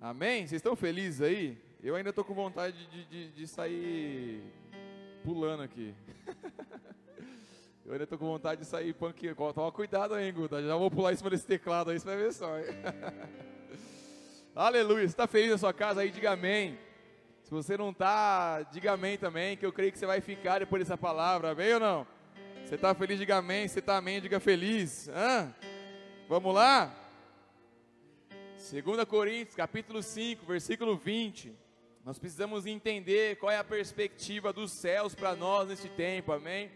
Amém? Vocês estão felizes aí? Eu ainda estou com vontade de, de, de sair pulando aqui. Eu ainda estou com vontade de sair punk. Toma cuidado aí, Guda. Já vou pular em cima desse teclado aí, você vai ver só. Aleluia. Você está feliz na sua casa aí? Diga amém. Se você não está, diga amém também, que eu creio que você vai ficar depois dessa palavra. Amém ou não? Você está feliz, diga amém. Você está amém, diga feliz. Hã? Vamos lá? 2 Coríntios, capítulo 5, versículo 20. Nós precisamos entender qual é a perspectiva dos céus para nós neste tempo, amém?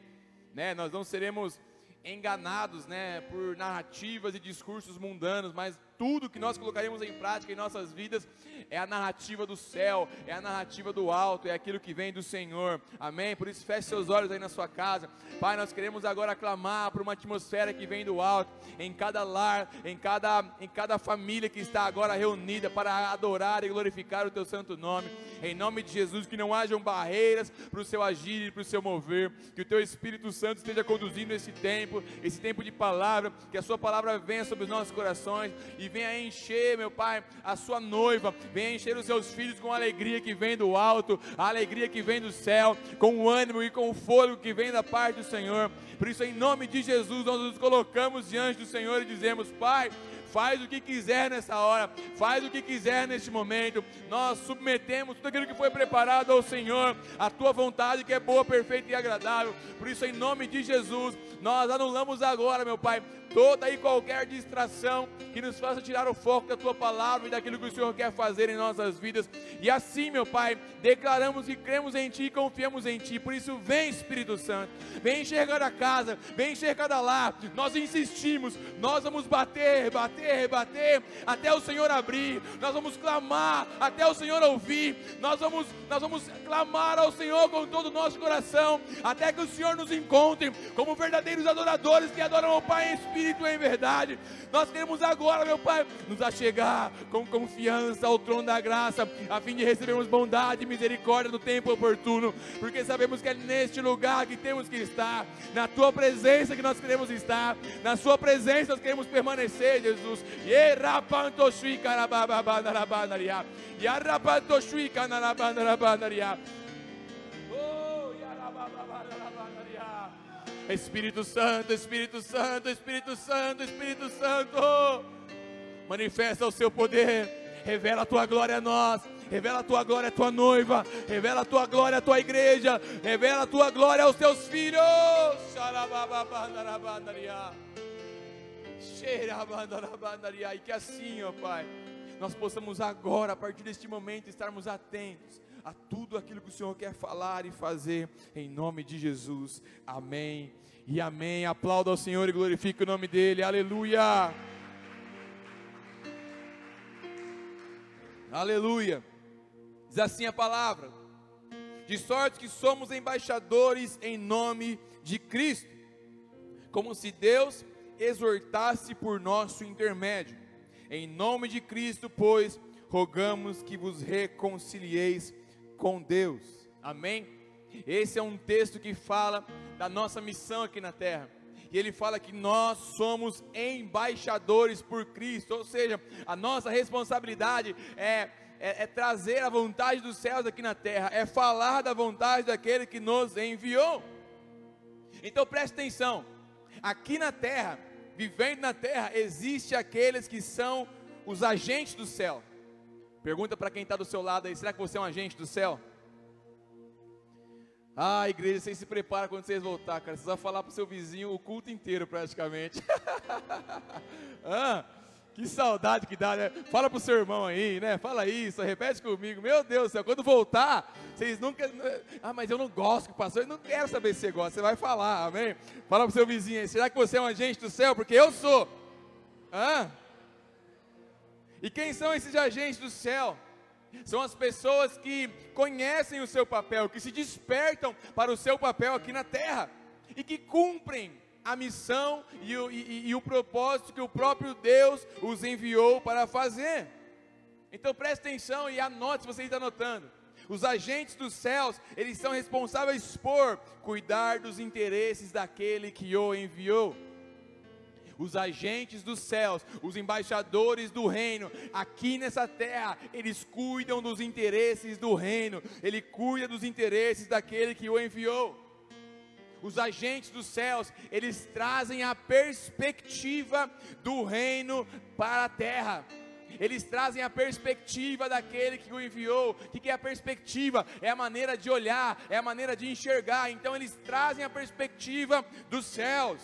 Né? Nós não seremos enganados, né, por narrativas e discursos mundanos, mas tudo que nós colocaremos em prática em nossas vidas é a narrativa do céu, é a narrativa do alto, é aquilo que vem do Senhor. Amém? Por isso feche seus olhos aí na sua casa. Pai, nós queremos agora clamar por uma atmosfera que vem do alto, em cada lar, em cada em cada família que está agora reunida para adorar e glorificar o teu santo nome. Em nome de Jesus, que não hajam barreiras para o seu agir e para o seu mover, que o teu Espírito Santo esteja conduzindo esse tempo, esse tempo de palavra, que a sua palavra venha sobre os nossos corações e venha encher, meu Pai, a sua noiva, venha encher os seus filhos com a alegria que vem do alto, a alegria que vem do céu, com o ânimo e com o fôlego que vem da parte do Senhor. Por isso, em nome de Jesus, nós nos colocamos diante do Senhor e dizemos: Pai, faz o que quiser nessa hora, faz o que quiser neste momento. Nós submetemos tudo aquilo que foi preparado ao Senhor, a tua vontade que é boa, perfeita e agradável. Por isso, em nome de Jesus, nós anulamos agora, meu Pai, toda e qualquer distração que nos faça tirar o foco da tua palavra e daquilo que o Senhor quer fazer em nossas vidas. E assim, meu Pai, declaramos que cremos em Ti e confiamos em Ti. Por isso, vem Espírito Santo, vem enxergar a casa, vem enxergar lá. Nós insistimos, nós vamos bater, bater, bater até o Senhor abrir. Nós vamos clamar até o Senhor ouvir. Nós vamos, nós vamos clamar ao Senhor com todo o nosso coração até que o Senhor nos encontre como verdadeiros adoradores que adoram ao Pai em Espírito Espírito em verdade. Nós queremos agora, meu Pai, nos achegar com confiança ao trono da graça, a fim de recebermos bondade e misericórdia no tempo oportuno, porque sabemos que é neste lugar que temos que estar, na Tua presença que nós queremos estar, na Sua presença nós queremos permanecer, Jesus. Yarapantoshui kanarabanaria. Espírito Santo, Espírito Santo, Espírito Santo, Espírito Santo, manifesta o seu poder, revela a tua glória a nós, revela a tua glória à tua noiva, revela a tua glória à tua igreja, revela a tua glória aos teus filhos. E que assim, ó Pai, nós possamos agora, a partir deste momento, estarmos atentos a tudo aquilo que o Senhor quer falar e fazer, em nome de Jesus. Amém e amém. Aplauda ao Senhor e glorifique o nome dEle. Aleluia. Aleluia. Diz assim a palavra: de sorte que somos embaixadores em nome de Cristo, como se Deus exortasse por nosso intermédio. Em nome de Cristo, pois, rogamos que vos reconcilieis com Deus. Amém? Esse é um texto que fala da nossa missão aqui na terra. E ele fala que nós somos embaixadores por Cristo, ou seja, a nossa responsabilidade é, é, é trazer a vontade dos céus aqui na terra, é falar da vontade daquele que nos enviou. Então preste atenção, aqui na terra, vivendo na terra, existe aqueles que são os agentes do céu. Pergunta para quem está do seu lado aí: será que você é um agente do céu? Ah, igreja, vocês se preparam quando vocês voltar, cara. Vocês vão falar para o seu vizinho o culto inteiro, praticamente. ah, que saudade que dá, né? Fala para o seu irmão aí, né? Fala isso, repete comigo. Meu Deus do céu, quando voltar, vocês nunca. Ah, mas eu não gosto que passou. Eu não quero saber se você gosta. Você vai falar, amém? Fala para o seu vizinho aí. Será que você é um agente do céu? Porque eu sou. Ah? E quem são esses agentes do céu? São as pessoas que conhecem o seu papel, que se despertam para o seu papel aqui na terra e que cumprem a missão e o, e, e o propósito que o próprio Deus os enviou para fazer. Então preste atenção e anote se você está anotando. Os agentes dos céus, eles são responsáveis por cuidar dos interesses daquele que o enviou. Os agentes dos céus, os embaixadores do reino, aqui nessa terra, eles cuidam dos interesses do reino, ele cuida dos interesses daquele que o enviou. Os agentes dos céus, eles trazem a perspectiva do reino para a terra eles trazem a perspectiva daquele que o enviou. O que é a perspectiva? É a maneira de olhar, é a maneira de enxergar. Então, eles trazem a perspectiva dos céus.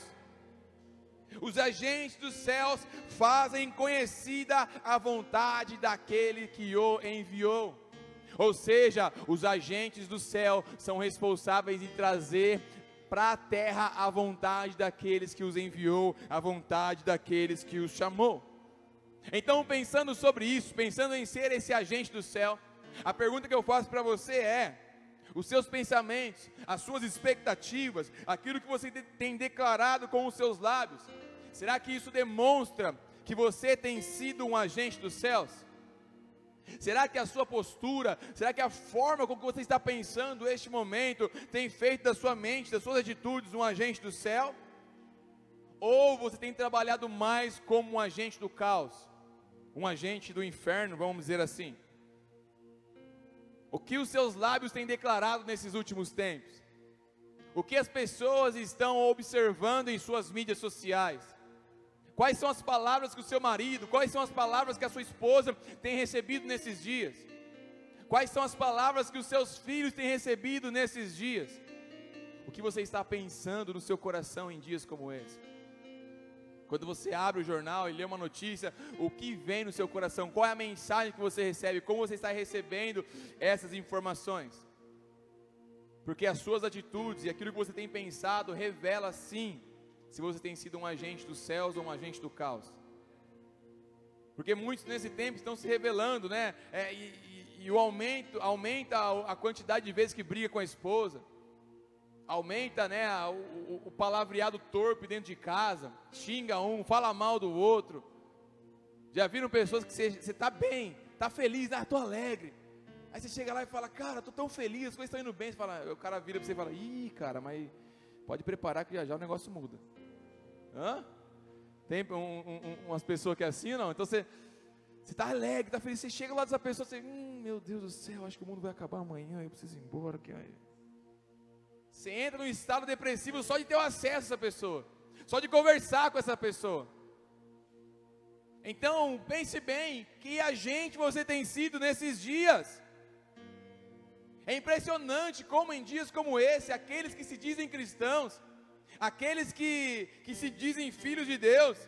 Os agentes dos céus fazem conhecida a vontade daquele que o enviou. Ou seja, os agentes do céu são responsáveis em trazer para a terra a vontade daqueles que os enviou, a vontade daqueles que os chamou. Então, pensando sobre isso, pensando em ser esse agente do céu, a pergunta que eu faço para você é: os seus pensamentos, as suas expectativas, aquilo que você tem declarado com os seus lábios, será que isso demonstra que você tem sido um agente dos céus? Será que a sua postura, será que a forma com que você está pensando este momento tem feito da sua mente, das suas atitudes um agente do céu? Ou você tem trabalhado mais como um agente do caos? um agente do inferno, vamos dizer assim. O que os seus lábios têm declarado nesses últimos tempos? O que as pessoas estão observando em suas mídias sociais? Quais são as palavras que o seu marido, quais são as palavras que a sua esposa tem recebido nesses dias? Quais são as palavras que os seus filhos têm recebido nesses dias? O que você está pensando no seu coração em dias como esse? Quando você abre o jornal e lê uma notícia, o que vem no seu coração? Qual é a mensagem que você recebe? Como você está recebendo essas informações? Porque as suas atitudes e aquilo que você tem pensado revela sim se você tem sido um agente dos céus ou um agente do caos. Porque muitos nesse tempo estão se revelando, né? É, e, e, e, o aumento aumenta a, a quantidade de vezes que briga com a esposa aumenta né, o, o, o, palavreado torpe dentro de casa, xinga um, fala mal do outro. Já viram pessoas que você está bem, está feliz, ah, estou alegre. Aí você chega lá e fala, cara, estou tão feliz, as coisas estão indo bem. Você fala, o cara vira para você e fala, ih, cara, mas pode preparar que já já o negócio muda. Hã? Tem um, um, umas pessoas que é assim, não? Então você está alegre, está feliz, você chega lá dessa pessoa, você, hum, meu Deus do céu, acho que o mundo vai acabar amanhã, eu preciso ir embora. Que. Você entra num estado depressivo só de ter o acesso a essa pessoa, só de conversar com essa pessoa. Então, pense bem, que agente você tem sido nesses dias. É impressionante como em dias como esse, aqueles que se dizem cristãos, aqueles que, que se dizem filhos de Deus,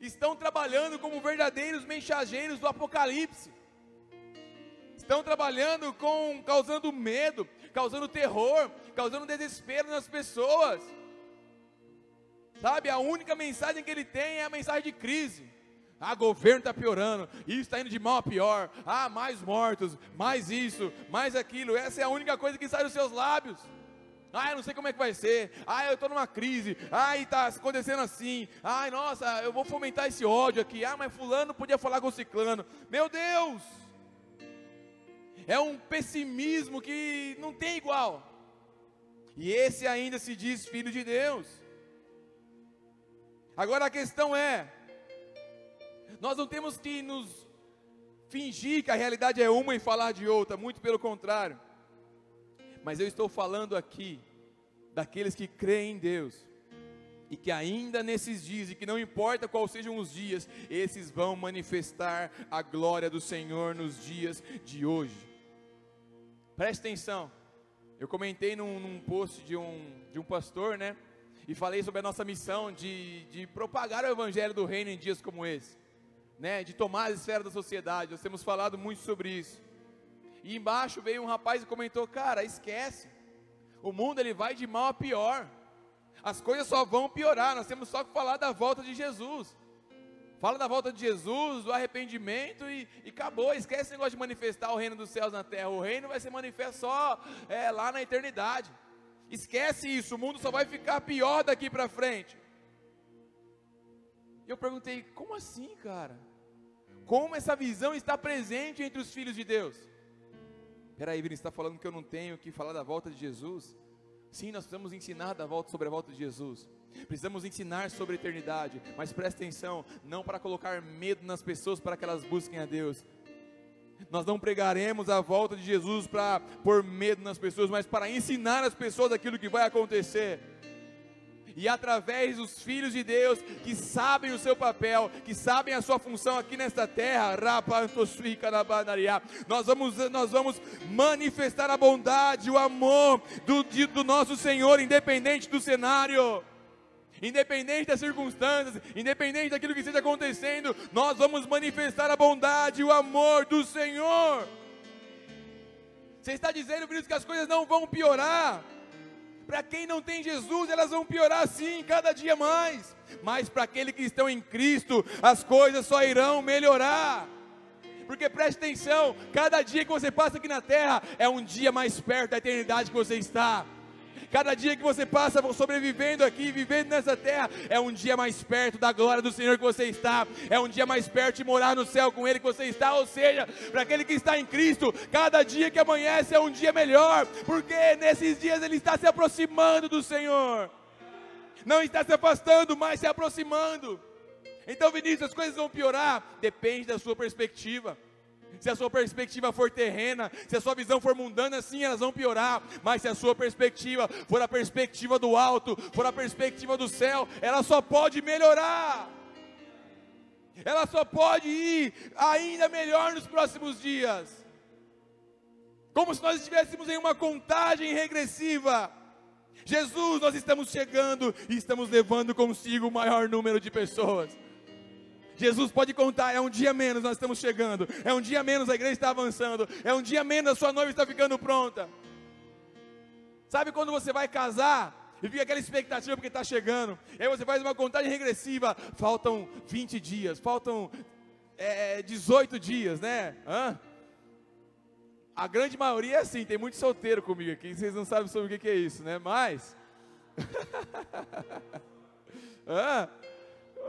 estão trabalhando como verdadeiros mensageiros do Apocalipse. Estão trabalhando com causando medo, causando terror, causando desespero nas pessoas. Sabe, a única mensagem que ele tem é a mensagem de crise. Ah, governo está piorando, isso está indo de mal a pior. Ah, mais mortos, mais isso, mais aquilo. Essa é a única coisa que sai dos seus lábios. Ah, eu não sei como é que vai ser. Ah, eu estou numa crise. Ah, está acontecendo assim. Ai, nossa, eu vou fomentar esse ódio aqui. Ah, mas fulano podia falar com o ciclano. Meu Deus! É um pessimismo que não tem igual. E esse ainda se diz filho de Deus. Agora a questão é: nós não temos que nos fingir que a realidade é uma e falar de outra, muito pelo contrário. Mas eu estou falando aqui daqueles que creem em Deus e que ainda nesses dias, e que não importa quais sejam os dias, esses vão manifestar a glória do Senhor nos dias de hoje. Preste atenção. Eu comentei num, num, post de um, de um pastor, né? E falei sobre a nossa missão de, de propagar o evangelho do reino em dias como esse, né? De tomar as esferas da sociedade. Nós temos falado muito sobre isso. E embaixo veio um rapaz e comentou: Cara, esquece. O mundo ele vai de mal a pior. As coisas só vão piorar. Nós temos só que falar da volta de Jesus. Fala da volta de Jesus, do arrependimento e, e acabou. Esquece esse negócio de manifestar o reino dos céus na terra. O reino vai ser manifesto só é, lá na eternidade. Esquece isso, o mundo só vai ficar pior daqui para frente. E eu perguntei, como assim, cara? Como essa visão está presente entre os filhos de Deus? Peraí, Vinícius, está falando que eu não tenho que falar da volta de Jesus? Sim, nós precisamos ensinar da volta sobre a volta de Jesus. Precisamos ensinar sobre a eternidade, mas presta atenção, não para colocar medo nas pessoas para que elas busquem a Deus. Nós não pregaremos a volta de Jesus para pôr medo nas pessoas, mas para ensinar as pessoas aquilo que vai acontecer e através dos filhos de Deus que sabem o seu papel, que sabem a sua função aqui nesta terra, nós vamos, nós vamos manifestar a bondade, o amor do, do nosso Senhor, independente do cenário. Independente das circunstâncias, independente daquilo que esteja acontecendo, nós vamos manifestar a bondade e o amor do Senhor. Você está dizendo, por isso, que as coisas não vão piorar. Para quem não tem Jesus, elas vão piorar sim, cada dia mais. Mas para aqueles que estão em Cristo, as coisas só irão melhorar. Porque preste atenção, cada dia que você passa aqui na terra é um dia mais perto da eternidade que você está. Cada dia que você passa sobrevivendo aqui, vivendo nessa terra, é um dia mais perto da glória do Senhor que você está, é um dia mais perto de morar no céu com Ele que você está. Ou seja, para aquele que está em Cristo, cada dia que amanhece é um dia melhor, porque nesses dias Ele está se aproximando do Senhor, não está se afastando, mas se aproximando. Então, Vinícius, as coisas vão piorar, depende da sua perspectiva se a sua perspectiva for terrena, se a sua visão for mundana, sim, elas vão piorar, mas se a sua perspectiva for a perspectiva do alto, for a perspectiva do céu, ela só pode melhorar. Ela só pode ir ainda melhor nos próximos dias. Como se nós estivéssemos em uma contagem regressiva. Jesus, nós estamos chegando e estamos levando consigo o maior número de pessoas. Jesus pode contar, é um dia menos, nós estamos chegando. É um dia menos, a igreja está avançando. É um dia menos, a sua noiva está ficando pronta. Sabe quando você vai casar e fica aquela expectativa porque está chegando? Aí você faz uma contagem regressiva. Faltam 20 dias, faltam é, 18 dias, né? Hã? A grande maioria é assim, tem muito solteiro comigo aqui, vocês não sabem sobre o que é isso, né? Mas. Hã?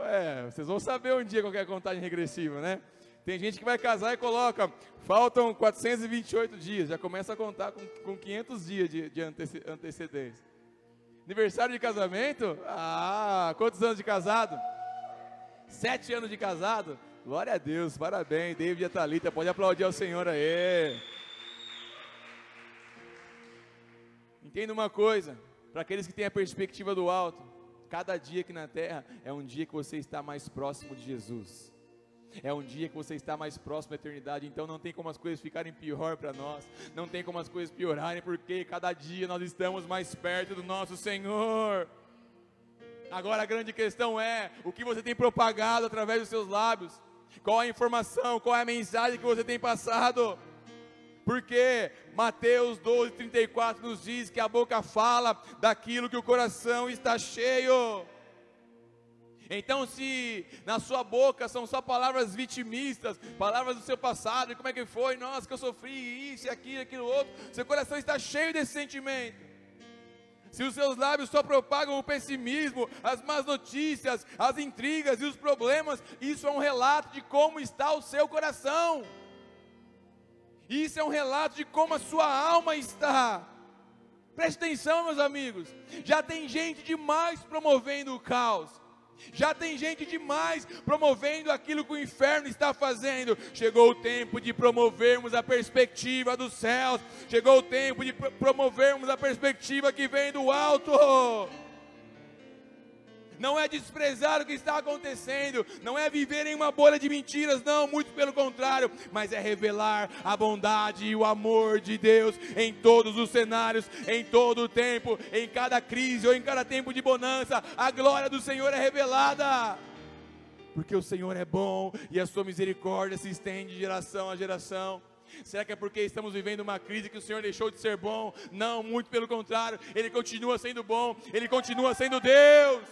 É, vocês vão saber um dia qual é a contagem regressiva, né? Tem gente que vai casar e coloca, faltam 428 dias, já começa a contar com, com 500 dias de, de antecedência. Aniversário de casamento? Ah, quantos anos de casado? Sete anos de casado? Glória a Deus, parabéns, David e Thalita, pode aplaudir ao Senhor aí. Entenda uma coisa, para aqueles que têm a perspectiva do alto, Cada dia aqui na terra é um dia que você está mais próximo de Jesus. É um dia que você está mais próximo da eternidade, então não tem como as coisas ficarem pior para nós, não tem como as coisas piorarem, porque cada dia nós estamos mais perto do nosso Senhor. Agora a grande questão é: o que você tem propagado através dos seus lábios? Qual a informação, qual é a mensagem que você tem passado? Porque Mateus 12, 34 nos diz que a boca fala daquilo que o coração está cheio. Então, se na sua boca são só palavras vitimistas, palavras do seu passado, como é que foi, nossa, que eu sofri isso, aquilo, aquilo outro, seu coração está cheio desse sentimento. Se os seus lábios só propagam o pessimismo, as más notícias, as intrigas e os problemas, isso é um relato de como está o seu coração. Isso é um relato de como a sua alma está. Preste atenção, meus amigos. Já tem gente demais promovendo o caos. Já tem gente demais promovendo aquilo que o inferno está fazendo. Chegou o tempo de promovermos a perspectiva dos céus. Chegou o tempo de promovermos a perspectiva que vem do alto não é desprezar o que está acontecendo, não é viver em uma bolha de mentiras, não, muito pelo contrário, mas é revelar a bondade e o amor de Deus em todos os cenários, em todo o tempo, em cada crise ou em cada tempo de bonança, a glória do Senhor é revelada. Porque o Senhor é bom e a sua misericórdia se estende de geração a geração. Será que é porque estamos vivendo uma crise que o Senhor deixou de ser bom? Não, muito pelo contrário, Ele continua sendo bom, Ele continua sendo Deus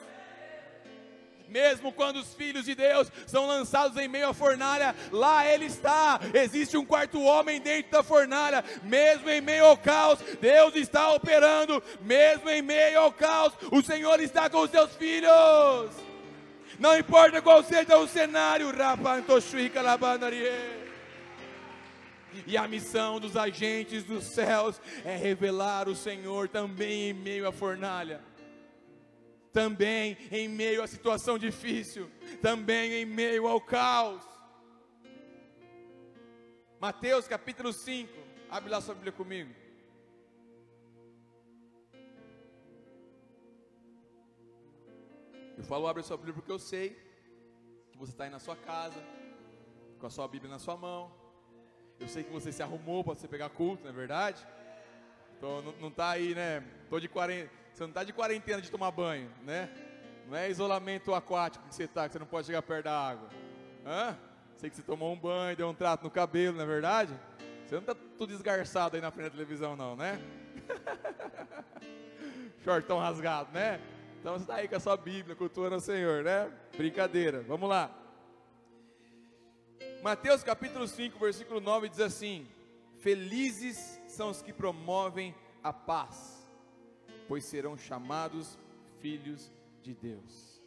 mesmo quando os filhos de Deus são lançados em meio à fornalha, lá Ele está. Existe um quarto homem dentro da fornalha, mesmo em meio ao caos, Deus está operando, mesmo em meio ao caos, o Senhor está com os seus filhos. Não importa qual seja o cenário, E a missão dos agentes dos céus é revelar o Senhor também em meio à fornalha também em meio à situação difícil, também em meio ao caos. Mateus capítulo 5, abre lá sua Bíblia comigo. Eu falo abre sua Bíblia porque eu sei que você está aí na sua casa, com a sua Bíblia na sua mão. Eu sei que você se arrumou para você pegar culto, não é verdade? Então não está aí, né? Tô de 40 você não está de quarentena de tomar banho, né? Não é isolamento aquático que você está, que você não pode chegar perto da água. Hã? Sei que você tomou um banho, deu um trato no cabelo, não é verdade? Você não está tudo esgarçado aí na frente da televisão, não, né? Shortão rasgado, né? Então você está aí com a sua Bíblia, cultuando o Senhor, né? Brincadeira, vamos lá. Mateus capítulo 5, versículo 9 diz assim: Felizes são os que promovem a paz pois serão chamados filhos de Deus.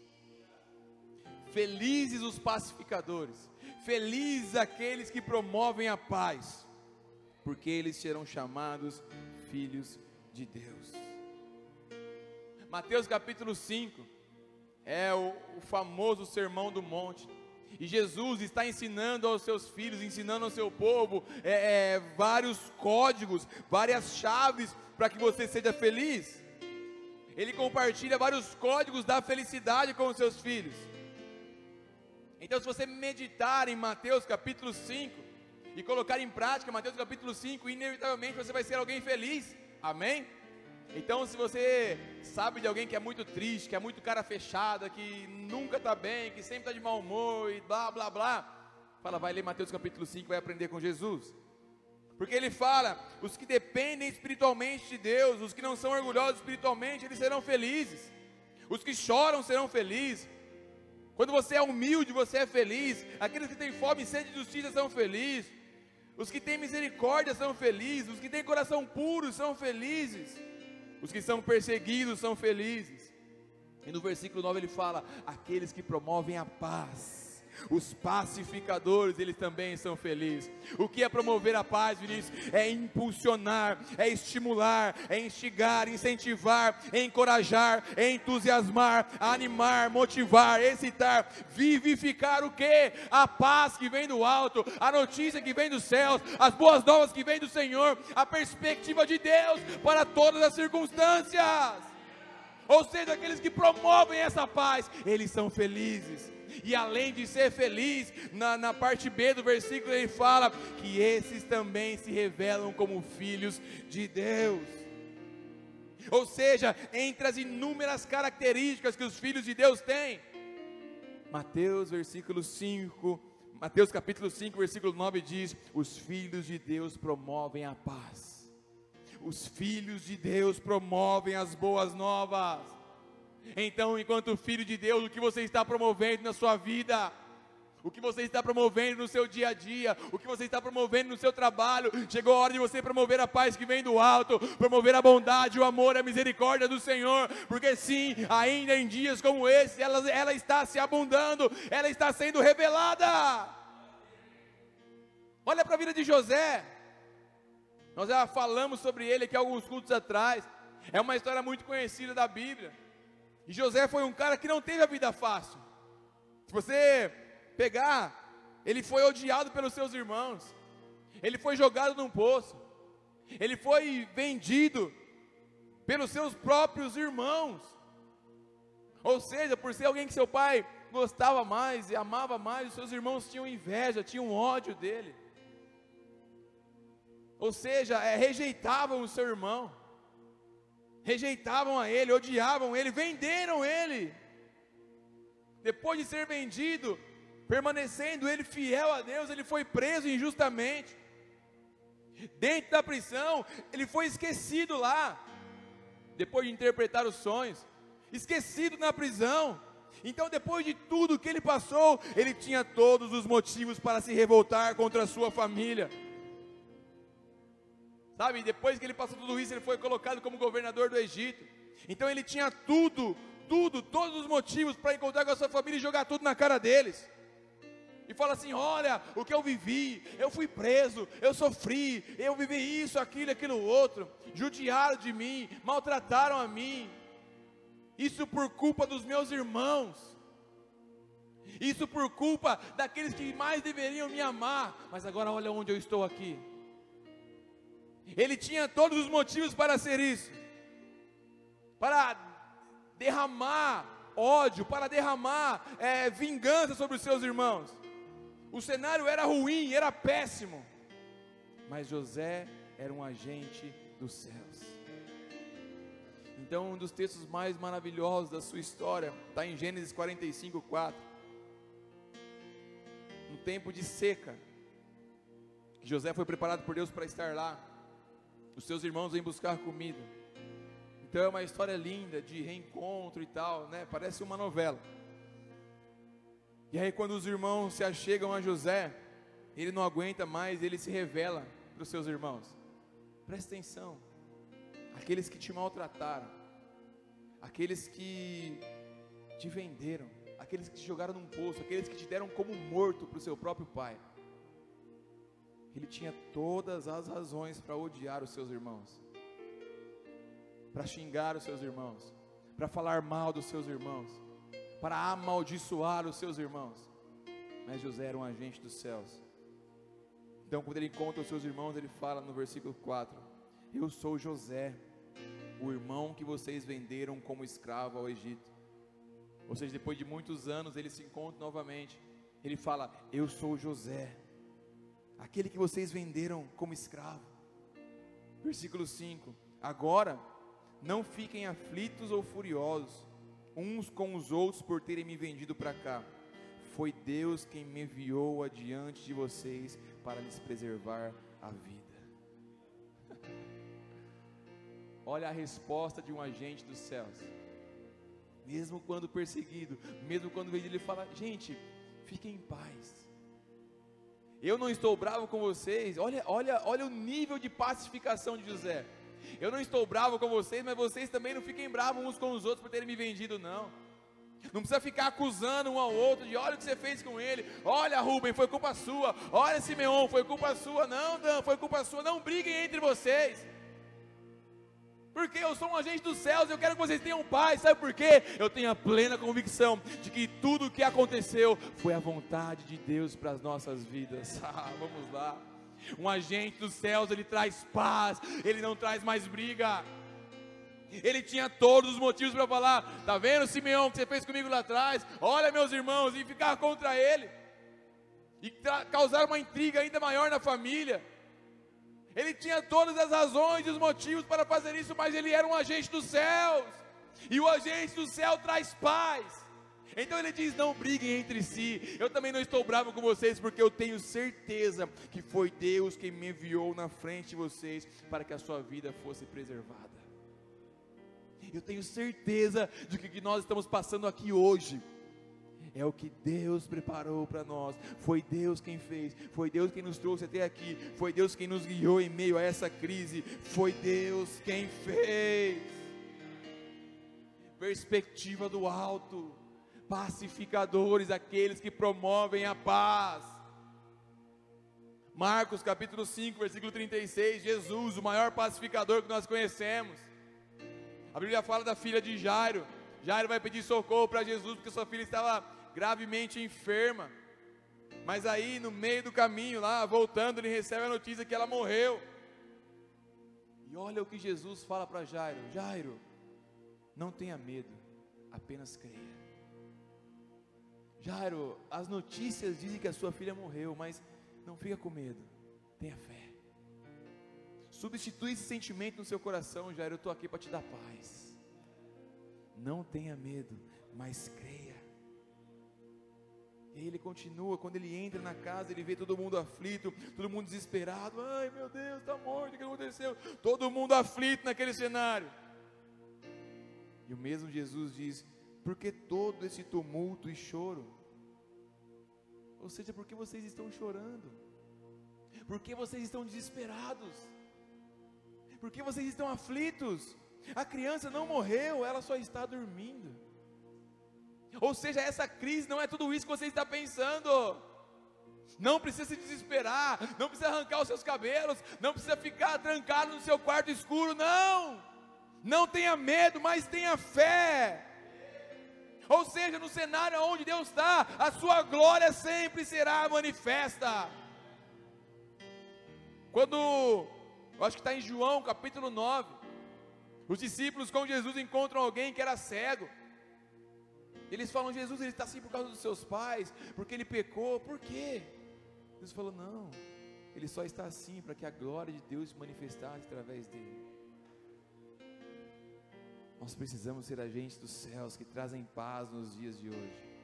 Felizes os pacificadores, felizes aqueles que promovem a paz, porque eles serão chamados filhos de Deus. Mateus capítulo 5 é o, o famoso sermão do monte. E Jesus está ensinando aos seus filhos, ensinando ao seu povo é, é, vários códigos, várias chaves para que você seja feliz ele compartilha vários códigos da felicidade com os seus filhos. Então, se você meditar em Mateus capítulo 5 e colocar em prática Mateus capítulo 5, inevitavelmente você vai ser alguém feliz. Amém? Então, se você sabe de alguém que é muito triste, que é muito cara fechada, que nunca está bem, que sempre está de mau humor e blá blá blá, fala, vai ler Mateus capítulo 5, vai aprender com Jesus. Porque ele fala: os que dependem espiritualmente de Deus, os que não são orgulhosos espiritualmente, eles serão felizes. Os que choram serão felizes. Quando você é humilde, você é feliz. Aqueles que têm fome e sede de justiça são felizes. Os que têm misericórdia são felizes. Os que têm coração puro são felizes. Os que são perseguidos são felizes. E no versículo 9 ele fala: aqueles que promovem a paz os pacificadores, eles também são felizes. O que é promover a paz, Vinícius? É impulsionar, é estimular, é instigar, incentivar, é encorajar, é entusiasmar, animar, motivar, excitar, vivificar o que? A paz que vem do alto, a notícia que vem dos céus, as boas novas que vem do Senhor, a perspectiva de Deus para todas as circunstâncias. Ou seja, aqueles que promovem essa paz, eles são felizes e além de ser feliz, na, na parte B do versículo ele fala que esses também se revelam como filhos de Deus. Ou seja, entre as inúmeras características que os filhos de Deus têm, Mateus versículo 5, Mateus capítulo 5, versículo 9 diz: Os filhos de Deus promovem a paz, os filhos de Deus promovem as boas novas. Então, enquanto filho de Deus, o que você está promovendo na sua vida? O que você está promovendo no seu dia a dia, o que você está promovendo no seu trabalho, chegou a hora de você promover a paz que vem do alto, promover a bondade, o amor, a misericórdia do Senhor, porque sim, ainda em dias como esse, ela, ela está se abundando, ela está sendo revelada. Olha para a vida de José, nós já falamos sobre ele aqui alguns cultos atrás, é uma história muito conhecida da Bíblia. E José foi um cara que não teve a vida fácil. Se você pegar, ele foi odiado pelos seus irmãos. Ele foi jogado num poço. Ele foi vendido pelos seus próprios irmãos. Ou seja, por ser alguém que seu pai gostava mais e amava mais, os seus irmãos tinham inveja, tinham ódio dele. Ou seja, é, rejeitavam o seu irmão rejeitavam a ele, odiavam ele, venderam ele. Depois de ser vendido, permanecendo ele fiel a Deus, ele foi preso injustamente. Dentro da prisão, ele foi esquecido lá, depois de interpretar os sonhos, esquecido na prisão. Então, depois de tudo que ele passou, ele tinha todos os motivos para se revoltar contra a sua família. Sabe, depois que ele passou tudo isso, ele foi colocado como governador do Egito. Então ele tinha tudo, tudo, todos os motivos para encontrar com a sua família e jogar tudo na cara deles. e fala assim: Olha o que eu vivi, eu fui preso, eu sofri, eu vivi isso, aquilo, aquilo outro, judiaram de mim, maltrataram a mim, isso por culpa dos meus irmãos, isso por culpa daqueles que mais deveriam me amar, mas agora olha onde eu estou aqui. Ele tinha todos os motivos para ser isso, para derramar ódio, para derramar é, vingança sobre os seus irmãos. O cenário era ruim, era péssimo. Mas José era um agente dos céus. Então, um dos textos mais maravilhosos da sua história está em Gênesis 45, 4. No tempo de seca, José foi preparado por Deus para estar lá. Os seus irmãos vêm buscar comida. Então é uma história linda de reencontro e tal, né? Parece uma novela. E aí, quando os irmãos se achegam a José, ele não aguenta mais, ele se revela para os seus irmãos. Presta atenção, aqueles que te maltrataram, aqueles que te venderam, aqueles que te jogaram num poço, aqueles que te deram como morto para o seu próprio pai. Ele tinha todas as razões para odiar os seus irmãos, para xingar os seus irmãos, para falar mal dos seus irmãos para amaldiçoar os seus irmãos. Mas José era um agente dos céus. Então, quando ele encontra os seus irmãos, ele fala no versículo 4: Eu sou José, o irmão que vocês venderam como escravo ao Egito. Ou seja, depois de muitos anos, ele se encontra novamente. Ele fala: Eu sou José, aquele que vocês venderam como escravo. Versículo 5: Agora, não fiquem aflitos ou furiosos uns com os outros por terem me vendido para cá. Foi Deus quem me enviou adiante de vocês para lhes preservar a vida. Olha a resposta de um agente dos céus. Mesmo quando perseguido, mesmo quando vendido, ele fala: Gente, fiquem em paz. Eu não estou bravo com vocês. Olha, olha, olha o nível de pacificação de José. Eu não estou bravo com vocês, mas vocês também não fiquem bravos uns com os outros por terem me vendido, não. Não precisa ficar acusando um ao outro de olha o que você fez com ele. Olha, Rubem, foi culpa sua. Olha, Simeão, foi culpa sua. Não, Dan, foi culpa sua. Não briguem entre vocês. Porque eu sou um agente dos céus, eu quero que vocês tenham paz. Sabe por quê? Eu tenho a plena convicção de que tudo o que aconteceu foi a vontade de Deus para as nossas vidas. Ah, vamos lá. Um agente dos céus, ele traz paz, ele não traz mais briga. Ele tinha todos os motivos para falar: tá vendo, Simeão, que você fez comigo lá atrás? Olha, meus irmãos, e ficar contra ele, e causar uma intriga ainda maior na família. Ele tinha todas as razões e os motivos para fazer isso, mas ele era um agente dos céus, e o agente do céu traz paz. Então ele diz: Não briguem entre si. Eu também não estou bravo com vocês, porque eu tenho certeza que foi Deus quem me enviou na frente de vocês para que a sua vida fosse preservada. Eu tenho certeza de que o que nós estamos passando aqui hoje é o que Deus preparou para nós. Foi Deus quem fez, foi Deus quem nos trouxe até aqui, foi Deus quem nos guiou em meio a essa crise, foi Deus quem fez. Perspectiva do alto pacificadores, aqueles que promovem a paz. Marcos capítulo 5, versículo 36, Jesus, o maior pacificador que nós conhecemos. A Bíblia fala da filha de Jairo. Jairo vai pedir socorro para Jesus porque sua filha estava gravemente enferma. Mas aí, no meio do caminho, lá voltando, ele recebe a notícia que ela morreu. E olha o que Jesus fala para Jairo: Jairo, não tenha medo, apenas creia. Jairo, as notícias dizem que a sua filha morreu, mas não fica com medo, tenha fé. Substitui esse sentimento no seu coração, Jairo. Eu estou aqui para te dar paz. Não tenha medo, mas creia. E ele continua, quando ele entra na casa, ele vê todo mundo aflito, todo mundo desesperado. Ai meu Deus, está morto, o que aconteceu? Todo mundo aflito naquele cenário. E o mesmo Jesus diz: por que todo esse tumulto e choro? Ou seja, por que vocês estão chorando? Por que vocês estão desesperados? Por que vocês estão aflitos? A criança não morreu, ela só está dormindo. Ou seja, essa crise não é tudo isso que você está pensando. Não precisa se desesperar, não precisa arrancar os seus cabelos, não precisa ficar trancado no seu quarto escuro, não. Não tenha medo, mas tenha fé. Ou seja, no cenário onde Deus está, a sua glória sempre será manifesta. Quando, eu acho que está em João capítulo 9, os discípulos com Jesus encontram alguém que era cego. Eles falam: Jesus, ele está assim por causa dos seus pais, porque ele pecou, por quê? Jesus falou: Não, ele só está assim para que a glória de Deus se manifestasse através dele. Nós precisamos ser agentes dos céus que trazem paz nos dias de hoje.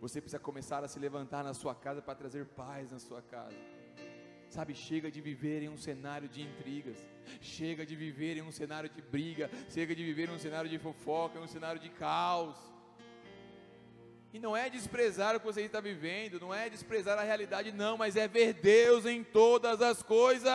Você precisa começar a se levantar na sua casa para trazer paz na sua casa. Sabe, chega de viver em um cenário de intrigas, chega de viver em um cenário de briga, chega de viver em um cenário de fofoca, em um cenário de caos. E não é desprezar o que você está vivendo, não é desprezar a realidade, não, mas é ver Deus em todas as coisas.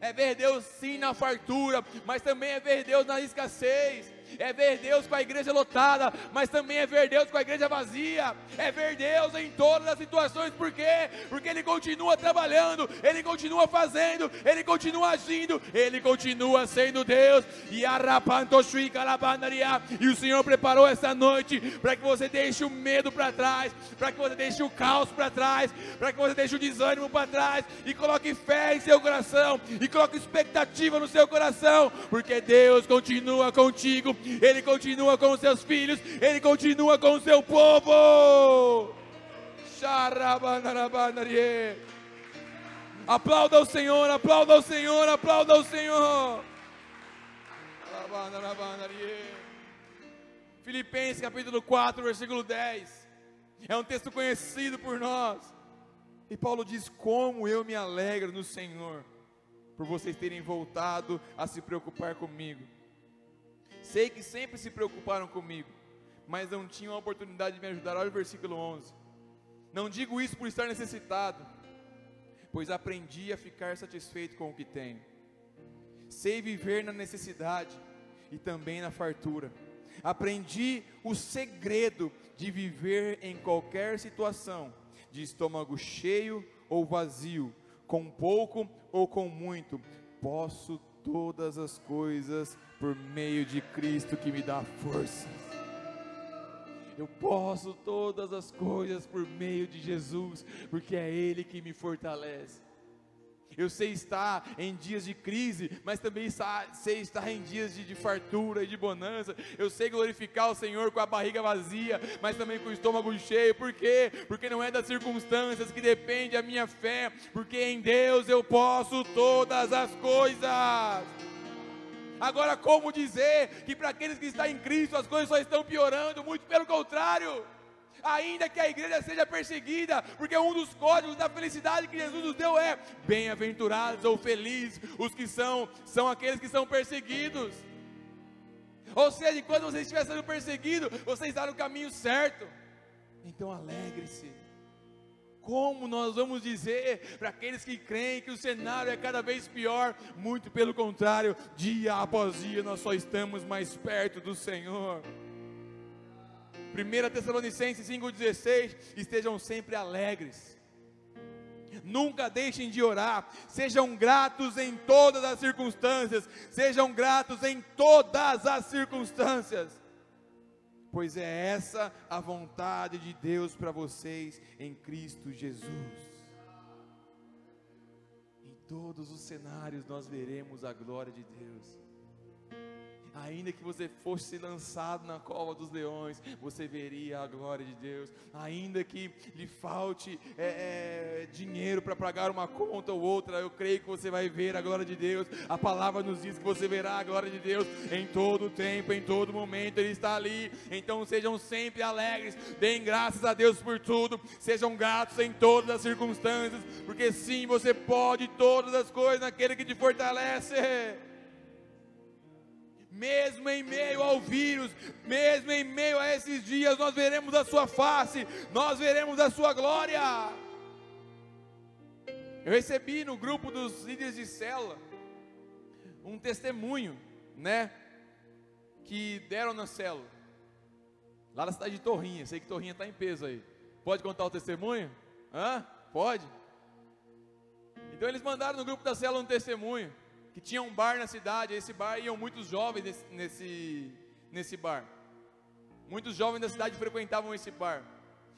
É ver Deus sim na fartura, mas também é ver Deus na escassez é ver Deus com a igreja lotada, mas também é ver Deus com a igreja vazia, é ver Deus em todas as situações, por quê? Porque Ele continua trabalhando, Ele continua fazendo, Ele continua agindo, Ele continua sendo Deus, e e o Senhor preparou essa noite para que você deixe o medo para trás, para que você deixe o caos para trás, para que você deixe o desânimo para trás, e coloque fé em seu coração, e coloque expectativa no seu coração, porque Deus continua contigo, ele continua com os seus filhos, Ele continua com o seu povo. Aplauda o Senhor, aplauda o Senhor, aplauda o Senhor. Filipenses capítulo 4, versículo 10. É um texto conhecido por nós. E Paulo diz: Como eu me alegro no Senhor, por vocês terem voltado a se preocupar comigo. Sei que sempre se preocuparam comigo, mas não tinham a oportunidade de me ajudar. Olha o versículo 11. Não digo isso por estar necessitado, pois aprendi a ficar satisfeito com o que tenho. Sei viver na necessidade e também na fartura. Aprendi o segredo de viver em qualquer situação, de estômago cheio ou vazio, com pouco ou com muito. Posso todas as coisas por meio de Cristo que me dá forças. Eu posso todas as coisas por meio de Jesus, porque é Ele que me fortalece. Eu sei estar em dias de crise, mas também sei estar em dias de, de, fartura e de bonança. Eu sei glorificar o Senhor com a barriga vazia, mas também com o estômago cheio. Por quê? Porque não é das circunstâncias que depende a minha fé, porque em Deus eu posso todas as coisas. Agora, como dizer que para aqueles que estão em Cristo as coisas só estão piorando? Muito pelo contrário. Ainda que a igreja seja perseguida, porque um dos códigos da felicidade que Jesus nos deu é: bem-aventurados ou felizes os que são, são aqueles que são perseguidos. Ou seja, quando você estiver sendo perseguido, você está no caminho certo. Então alegre-se. Como nós vamos dizer para aqueles que creem que o cenário é cada vez pior? Muito pelo contrário, dia após dia nós só estamos mais perto do Senhor. 1 Tessalonicenses 5,16: estejam sempre alegres, nunca deixem de orar, sejam gratos em todas as circunstâncias, sejam gratos em todas as circunstâncias pois é essa a vontade de Deus para vocês em Cristo Jesus. Em todos os cenários nós veremos a glória de Deus ainda que você fosse lançado na cova dos leões, você veria a glória de Deus, ainda que lhe falte é, é, dinheiro para pagar uma conta ou outra, eu creio que você vai ver a glória de Deus. A palavra nos diz que você verá a glória de Deus em todo tempo, em todo momento, Ele está ali. Então sejam sempre alegres, deem graças a Deus por tudo, sejam gratos em todas as circunstâncias, porque sim, você pode todas as coisas naquele que te fortalece mesmo em meio ao vírus, mesmo em meio a esses dias, nós veremos a sua face, nós veremos a sua glória. Eu recebi no grupo dos líderes de célula um testemunho, né, que deram na célula, lá na cidade de Torrinha, sei que Torrinha está em peso aí, Pode contar o testemunho? Hã? Pode? Então eles mandaram no grupo da célula um testemunho que tinha um bar na cidade. Esse bar iam muitos jovens nesse, nesse, nesse bar. Muitos jovens da cidade frequentavam esse bar.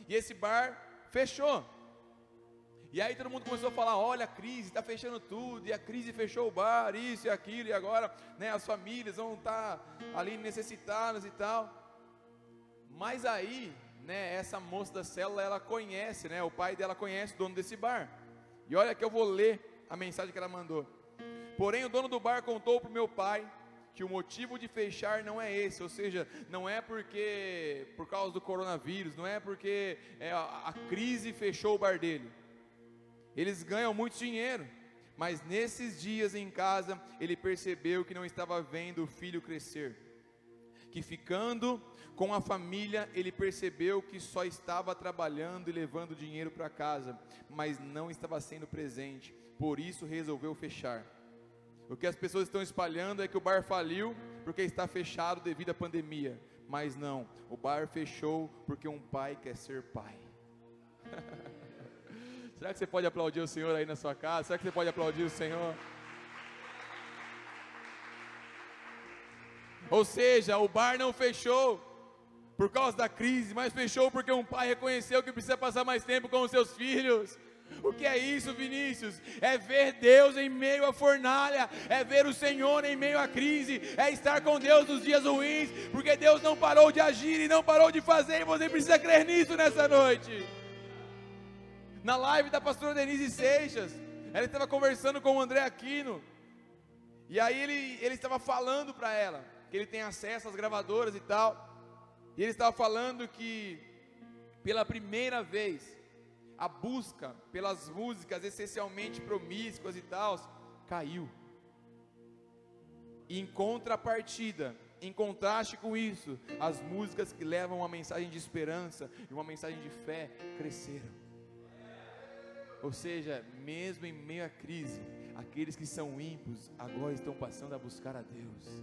E esse bar fechou. E aí todo mundo começou a falar: olha, a crise está fechando tudo, e a crise fechou o bar, isso e aquilo, e agora né, as famílias vão estar tá ali necessitadas e tal. Mas aí, né, essa moça da célula, ela conhece, né, o pai dela conhece o dono desse bar. E olha que eu vou ler a mensagem que ela mandou. Porém, o dono do bar contou para o meu pai que o motivo de fechar não é esse, ou seja, não é porque por causa do coronavírus, não é porque é, a, a crise fechou o bar dele. Eles ganham muito dinheiro, mas nesses dias em casa ele percebeu que não estava vendo o filho crescer, que ficando com a família ele percebeu que só estava trabalhando e levando dinheiro para casa, mas não estava sendo presente. Por isso resolveu fechar. O que as pessoas estão espalhando é que o bar faliu porque está fechado devido à pandemia. Mas não, o bar fechou porque um pai quer ser pai. Será que você pode aplaudir o Senhor aí na sua casa? Será que você pode aplaudir o Senhor? Ou seja, o bar não fechou por causa da crise, mas fechou porque um pai reconheceu que precisa passar mais tempo com os seus filhos. O que é isso, Vinícius? É ver Deus em meio à fornalha, é ver o Senhor em meio à crise, é estar com Deus nos dias ruins, porque Deus não parou de agir e não parou de fazer, e você precisa crer nisso nessa noite. Na live da pastora Denise Seixas, ela estava conversando com o André Aquino, e aí ele, ele estava falando para ela, que ele tem acesso às gravadoras e tal, e ele estava falando que, pela primeira vez, a busca pelas músicas essencialmente promíscuas e tal caiu. Em contrapartida, em contraste com isso, as músicas que levam uma mensagem de esperança e uma mensagem de fé cresceram. Ou seja, mesmo em meio à crise, aqueles que são ímpios agora estão passando a buscar a Deus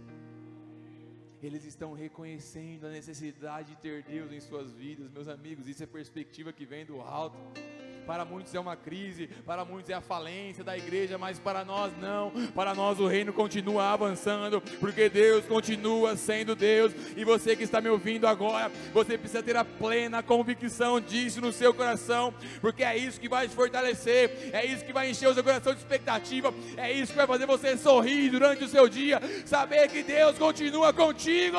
eles estão reconhecendo a necessidade de ter Deus em suas vidas, meus amigos. Isso é perspectiva que vem do alto. Para muitos é uma crise, para muitos é a falência da igreja, mas para nós não. Para nós o reino continua avançando, porque Deus continua sendo Deus. E você que está me ouvindo agora, você precisa ter a plena convicção disso no seu coração, porque é isso que vai te fortalecer, é isso que vai encher o seu coração de expectativa, é isso que vai fazer você sorrir durante o seu dia, saber que Deus continua contigo.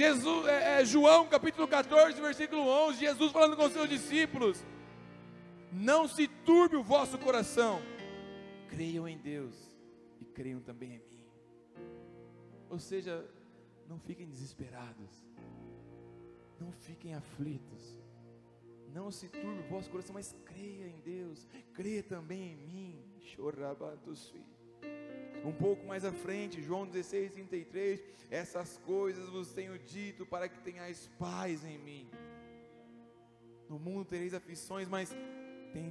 Jesus, é, é, João capítulo 14, versículo 11, Jesus falando com seus discípulos: Não se turbe o vosso coração, creiam em Deus e creiam também em mim. Ou seja, não fiquem desesperados, não fiquem aflitos, não se turbe o vosso coração, mas creia em Deus, creia também em mim. Chorabatos filhos. Um pouco mais à frente, João 16, 33, essas coisas vos tenho dito para que tenhais paz em mim. No mundo tereis aflições, mas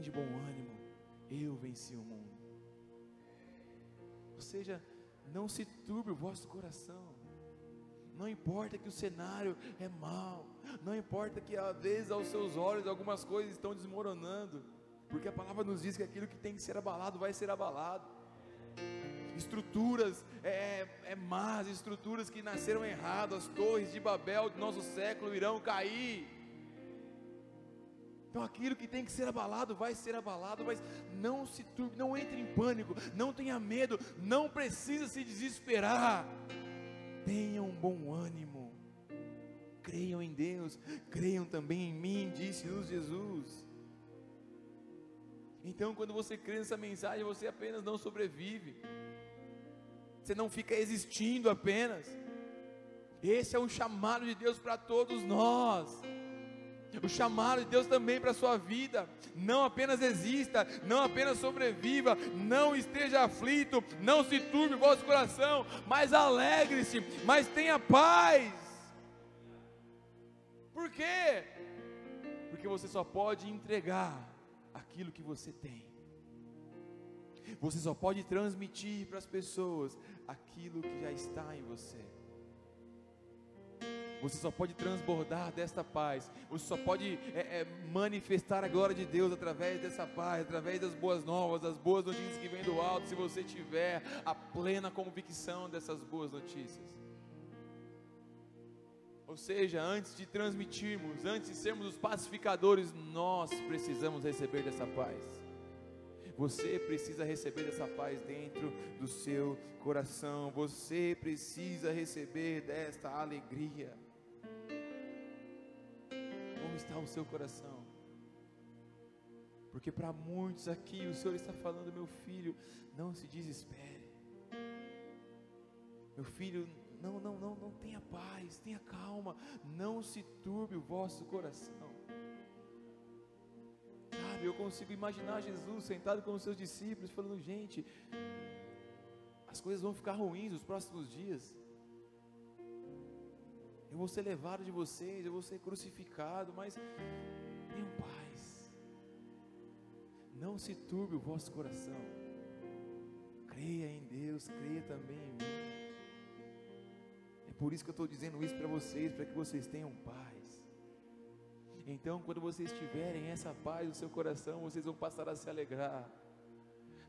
de bom ânimo, eu venci o mundo. Ou seja, não se turbe o vosso coração. Não importa que o cenário é mau, não importa que às vezes aos seus olhos algumas coisas estão desmoronando, porque a palavra nos diz que aquilo que tem que ser abalado vai ser abalado estruturas é, é más, estruturas que nasceram erradas, as torres de Babel do nosso século irão cair. Então aquilo que tem que ser abalado vai ser abalado, mas não se turbe, não entre em pânico, não tenha medo, não precisa se desesperar. Tenham um bom ânimo. Creiam em Deus, creiam também em mim, disse-nos Jesus. Então, quando você crê nessa mensagem, você apenas não sobrevive, você não fica existindo apenas. Esse é um chamado de Deus para todos nós. O chamado de Deus também para a sua vida. Não apenas exista, não apenas sobreviva, não esteja aflito, não se turbe o vosso coração, mas alegre-se, mas tenha paz. Por quê? Porque você só pode entregar aquilo que você tem. Você só pode transmitir para as pessoas aquilo que já está em você. Você só pode transbordar desta paz. Você só pode é, é, manifestar a glória de Deus através dessa paz, através das boas novas, das boas notícias que vêm do alto. Se você tiver a plena convicção dessas boas notícias. Ou seja, antes de transmitirmos, antes de sermos os pacificadores, nós precisamos receber dessa paz. Você precisa receber essa paz dentro do seu coração. Você precisa receber desta alegria. Como está o seu coração? Porque para muitos aqui o Senhor está falando, meu filho, não se desespere. Meu filho, não, não, não, não tenha paz, tenha calma, não se turbe o vosso coração. Eu consigo imaginar Jesus sentado com os seus discípulos, falando: gente, as coisas vão ficar ruins nos próximos dias. Eu vou ser levado de vocês, eu vou ser crucificado, mas tenham paz. Não se turbe o vosso coração. Creia em Deus, creia também em mim. Por isso que eu estou dizendo isso para vocês, para que vocês tenham paz. Então, quando vocês tiverem essa paz no seu coração, vocês vão passar a se alegrar,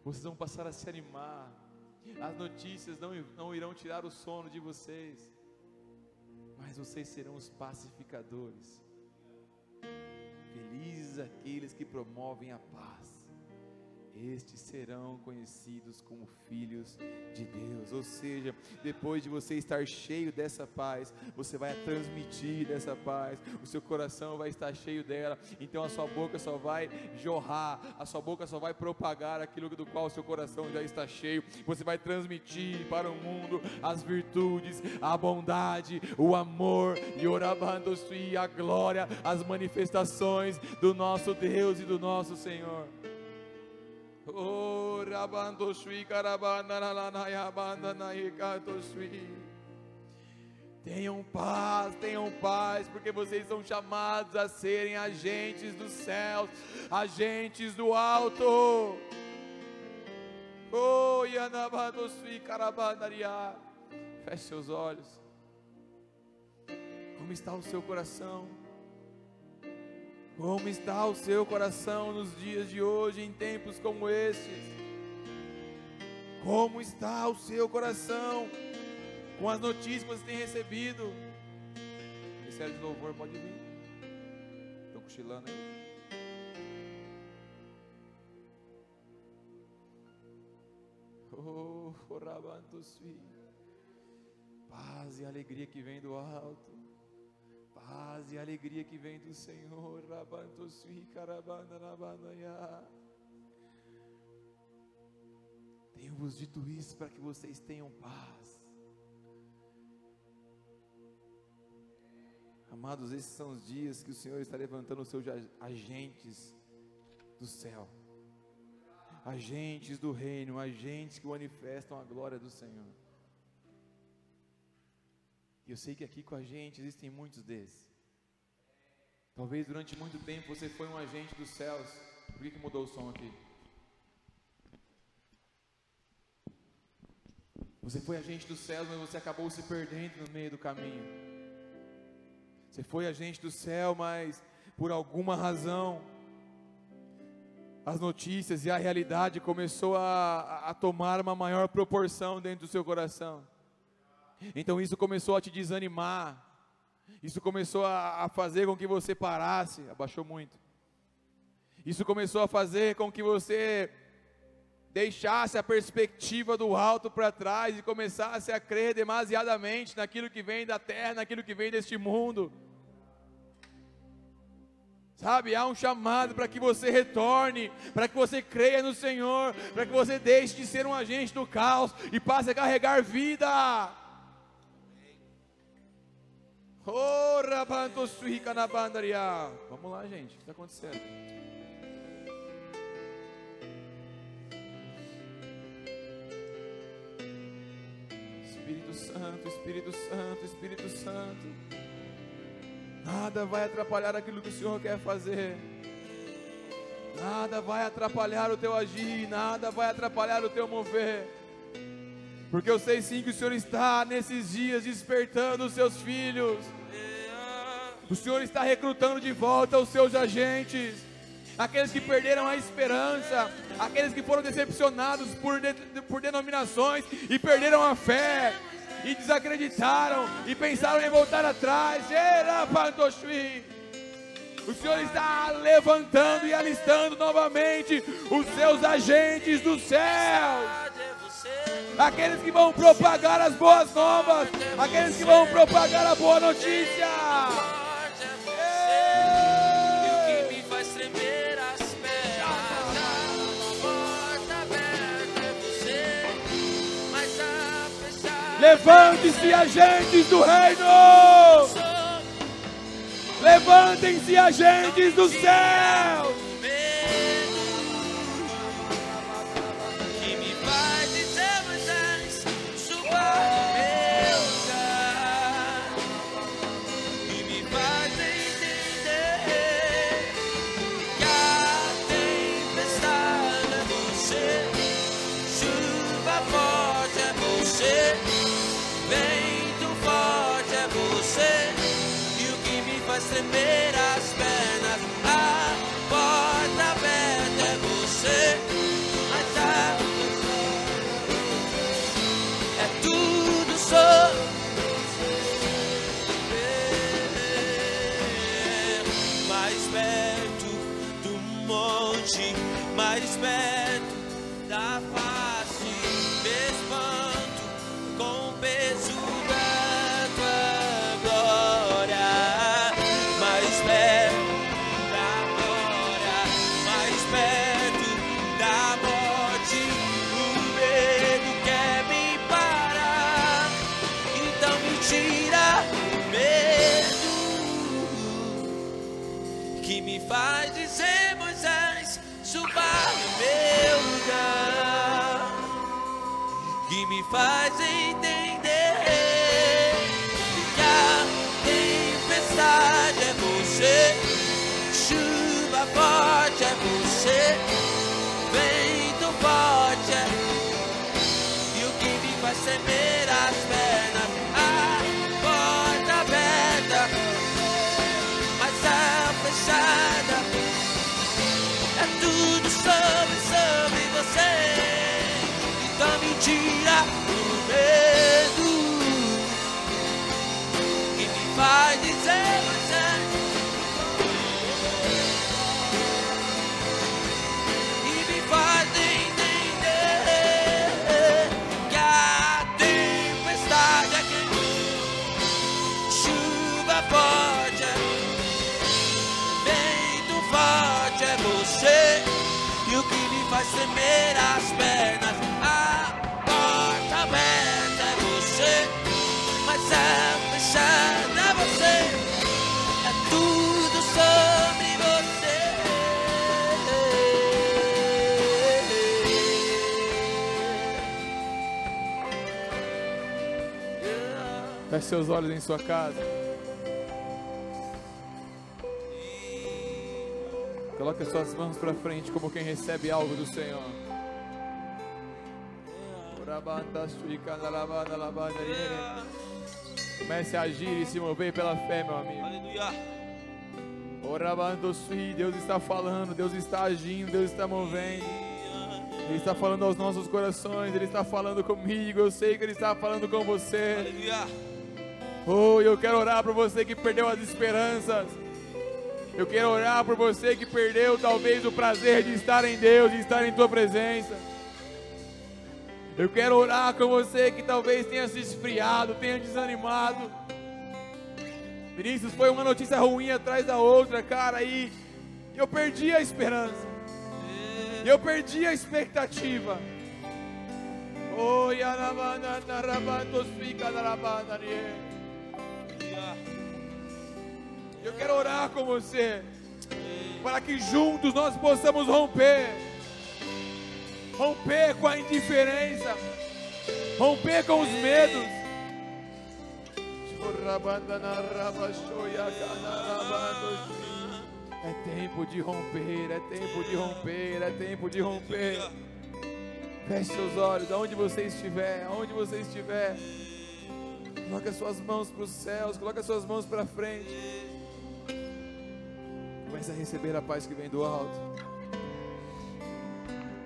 vocês vão passar a se animar. As notícias não, não irão tirar o sono de vocês, mas vocês serão os pacificadores. Felizes aqueles que promovem a paz estes serão conhecidos como filhos de Deus. Ou seja, depois de você estar cheio dessa paz, você vai transmitir dessa paz, o seu coração vai estar cheio dela, então a sua boca só vai jorrar, a sua boca só vai propagar aquilo do qual o seu coração já está cheio. Você vai transmitir para o mundo as virtudes, a bondade, o amor e orabando a glória, as manifestações do nosso Deus e do nosso Senhor. Oh, rabando sui carabana la na ya banda na ikato sui. Tenham paz, tenham paz, porque vocês são chamados a serem agentes dos céus, agentes do alto. Oh, yanabando sui carabanaria. Feche seus olhos. Como está o seu coração? Como está o seu coração nos dias de hoje, em tempos como estes? Como está o seu coração com as notícias que você tem recebido? O Ministério de Louvor pode vir. Estou cochilando aí. Oh, Paz e alegria que vem do alto paz e alegria que vem do Senhor. Tenho-vos dito isso para que vocês tenham paz. Amados, esses são os dias que o Senhor está levantando os seus agentes do céu, agentes do reino, agentes que manifestam a glória do Senhor. E eu sei que aqui com a gente existem muitos desses. Talvez durante muito tempo você foi um agente dos céus. Por que, que mudou o som aqui? Você foi agente dos céus, mas você acabou se perdendo no meio do caminho. Você foi agente do céu, mas por alguma razão as notícias e a realidade começou a, a tomar uma maior proporção dentro do seu coração. Então isso começou a te desanimar. Isso começou a, a fazer com que você parasse. Abaixou muito. Isso começou a fazer com que você deixasse a perspectiva do alto para trás e começasse a crer demasiadamente naquilo que vem da terra, naquilo que vem deste mundo. Sabe, há um chamado para que você retorne, para que você creia no Senhor, para que você deixe de ser um agente do caos e passe a carregar vida. Vamos lá, gente. O que está acontecendo? Espírito Santo, Espírito Santo, Espírito Santo. Nada vai atrapalhar aquilo que o Senhor quer fazer. Nada vai atrapalhar o teu agir, nada vai atrapalhar o teu mover. Porque eu sei sim que o Senhor está nesses dias despertando os seus filhos. O Senhor está recrutando de volta os seus agentes, aqueles que perderam a esperança, aqueles que foram decepcionados por, de, por denominações e perderam a fé, e desacreditaram e pensaram em voltar atrás. O Senhor está levantando e alistando novamente os seus agentes do céu. Aqueles que vão propagar as boas novas, aqueles que vão propagar a boa notícia. Levante-se, agentes do reino! Levantem-se, agentes do céu. Faz entender que a tempestade é você, chuva forte é você, vento forte é e o que me faz tremer as pernas, a porta aberta mas a fechada é tudo sobre, sobre você. Me tira o medo. Que me faz dizer você. E me faz entender que a tempestade é que chuva forte é. Vento forte é você E o que me faz tremer as pernas Feche seus olhos em sua casa. Coloque as suas mãos para frente como quem recebe algo do Senhor. Comece a agir e se mover pela fé, meu amigo. Aleluia Deus está falando, Deus está agindo, Deus está movendo. Ele está falando aos nossos corações, Ele está falando comigo. Eu sei que Ele está falando com você. Aleluia Oh, eu quero orar por você que perdeu as esperanças. Eu quero orar por você que perdeu talvez o prazer de estar em Deus, de estar em tua presença. Eu quero orar com você que talvez tenha se esfriado, tenha desanimado. Vinícius, foi uma notícia ruim atrás da outra, cara, e eu perdi a esperança. Eu perdi a expectativa. Oh, yarabana, narabatos, fica, narabana, Eu quero orar com você, para que juntos nós possamos romper, romper com a indiferença, romper com os medos. É tempo de romper, é tempo de romper, é tempo de romper. Feche seus olhos, aonde você estiver, aonde você estiver. Coloque as suas mãos para os céus, coloque as suas mãos para frente. Comece a receber a paz que vem do alto.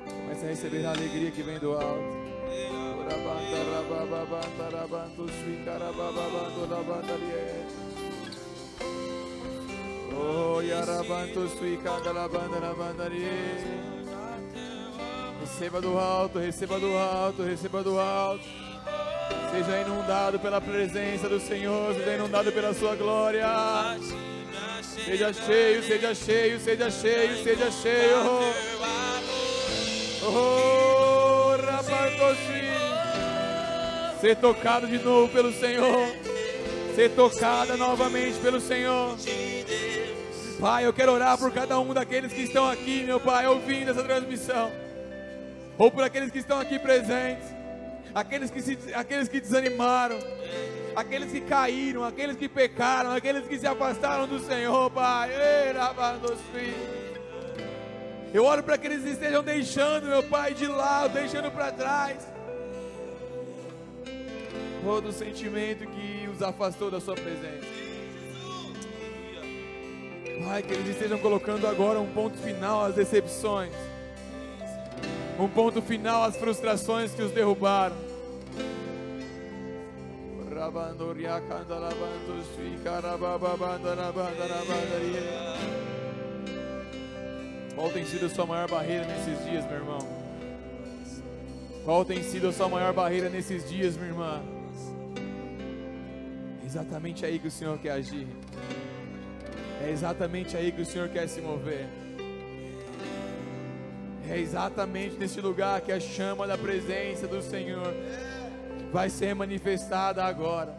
Comece a receber a alegria que vem do alto. Oh, yarabanto. Receba do alto, receba do alto, receba do alto. Seja inundado pela presença do Senhor, seja inundado pela sua glória. Seja cheio, seja cheio, seja cheio, seja cheio. Oh, rabantoshi. Ser tocado de novo pelo Senhor. Ser tocada novamente pelo Senhor. Pai, eu quero orar por cada um daqueles que estão aqui, meu Pai, ouvindo essa transmissão. Ou por aqueles que estão aqui presentes. Aqueles que, se, aqueles que desanimaram. Aqueles que caíram, aqueles que pecaram, aqueles que se afastaram do Senhor, Pai. Eu oro para que eles estejam deixando, meu Pai, de lado, deixando para trás todo sentimento que os afastou da Sua presença. Pai, que eles estejam colocando agora um ponto final às decepções, um ponto final às frustrações que os derrubaram. Qual tem sido a sua maior barreira nesses dias, meu irmão? Qual tem sido a sua maior barreira nesses dias, minha irmã? É exatamente aí que o Senhor quer agir. É exatamente aí que o Senhor quer se mover. É exatamente nesse lugar que a chama da presença do Senhor vai ser manifestada agora.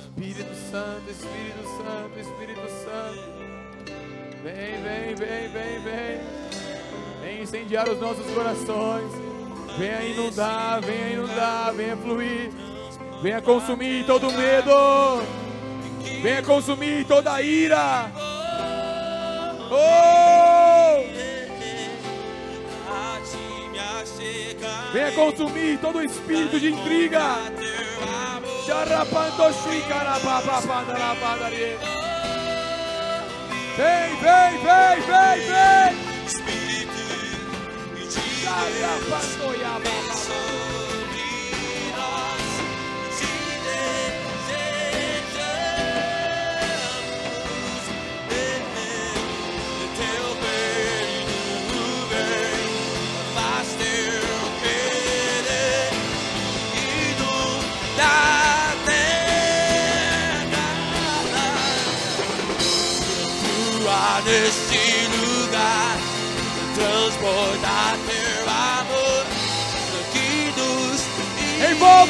Espírito Santo, Espírito Santo, Espírito Santo. Vem, vem, vem, vem, vem. Vem incendiar os nossos corações. Venha inundar, venha inundar, venha fluir. Venha consumir todo medo. Venha consumir toda ira. Oh! Venha consumir todo o espírito de intriga. Vem, vem, vem, vem, vem. Neste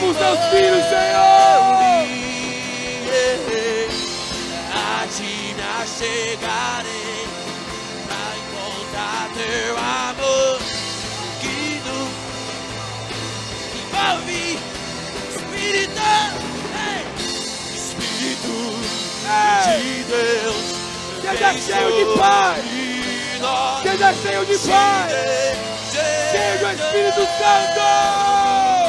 nos Envolva os teus filhos, Senhor. A ti chegarei pra encontrar teu amor que nos envolve, Espírito, ei, Espírito de Deus. Seja cheio de paz. Seja cheio de paz. Cheio do Espírito Santo.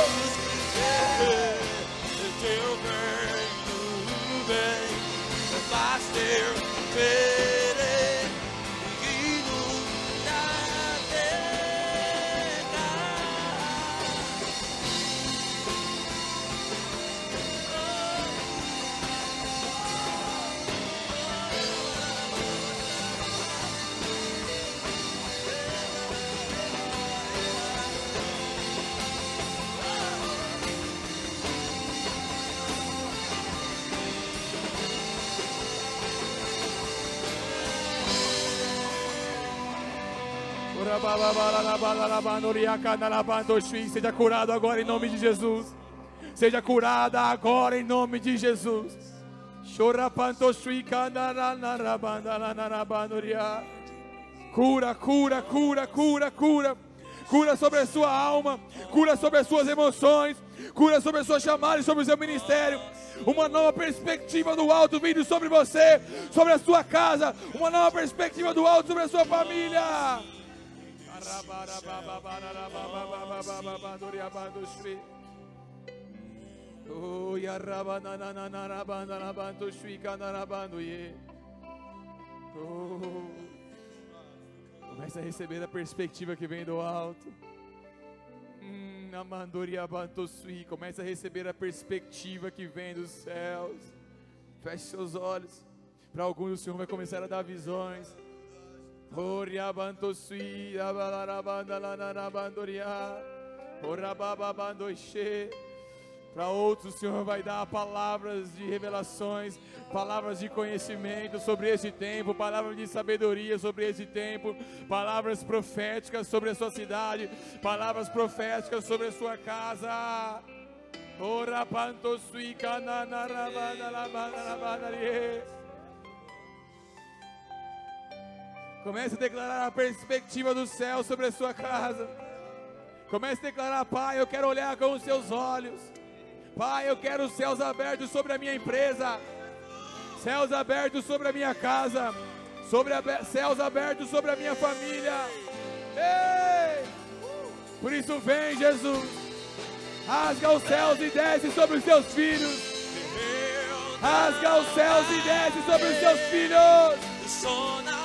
Seja curado agora em nome de Jesus. Seja curada agora em nome de Jesus. Cura, cura, cura, cura, cura. Cura sobre a sua alma, cura sobre as suas emoções, cura sobre a sua chamada e sobre o seu ministério. Uma nova perspectiva do alto vindo sobre você, sobre a sua casa. Uma nova perspectiva do alto sobre a sua família. Começa a receber a perspectiva que vem do alto. Hum. Começa a receber a perspectiva que vem dos céus. Feche seus olhos. Para alguns o Senhor vai começar a dar visões. Para outros, o Senhor vai dar palavras de revelações, palavras de conhecimento sobre esse tempo, palavras de sabedoria sobre esse tempo, palavras proféticas sobre a sua cidade, palavras proféticas sobre a sua casa. Ora panto sui canana Comece a declarar a perspectiva do céu sobre a sua casa. Comece a declarar, Pai, eu quero olhar com os seus olhos. Pai, eu quero os céus abertos sobre a minha empresa, céus abertos sobre a minha casa, sobre a, céus abertos sobre a minha família. Ei! Por isso vem, Jesus. Rasga os céus e desce sobre os seus filhos. Rasga os céus e desce sobre os seus filhos.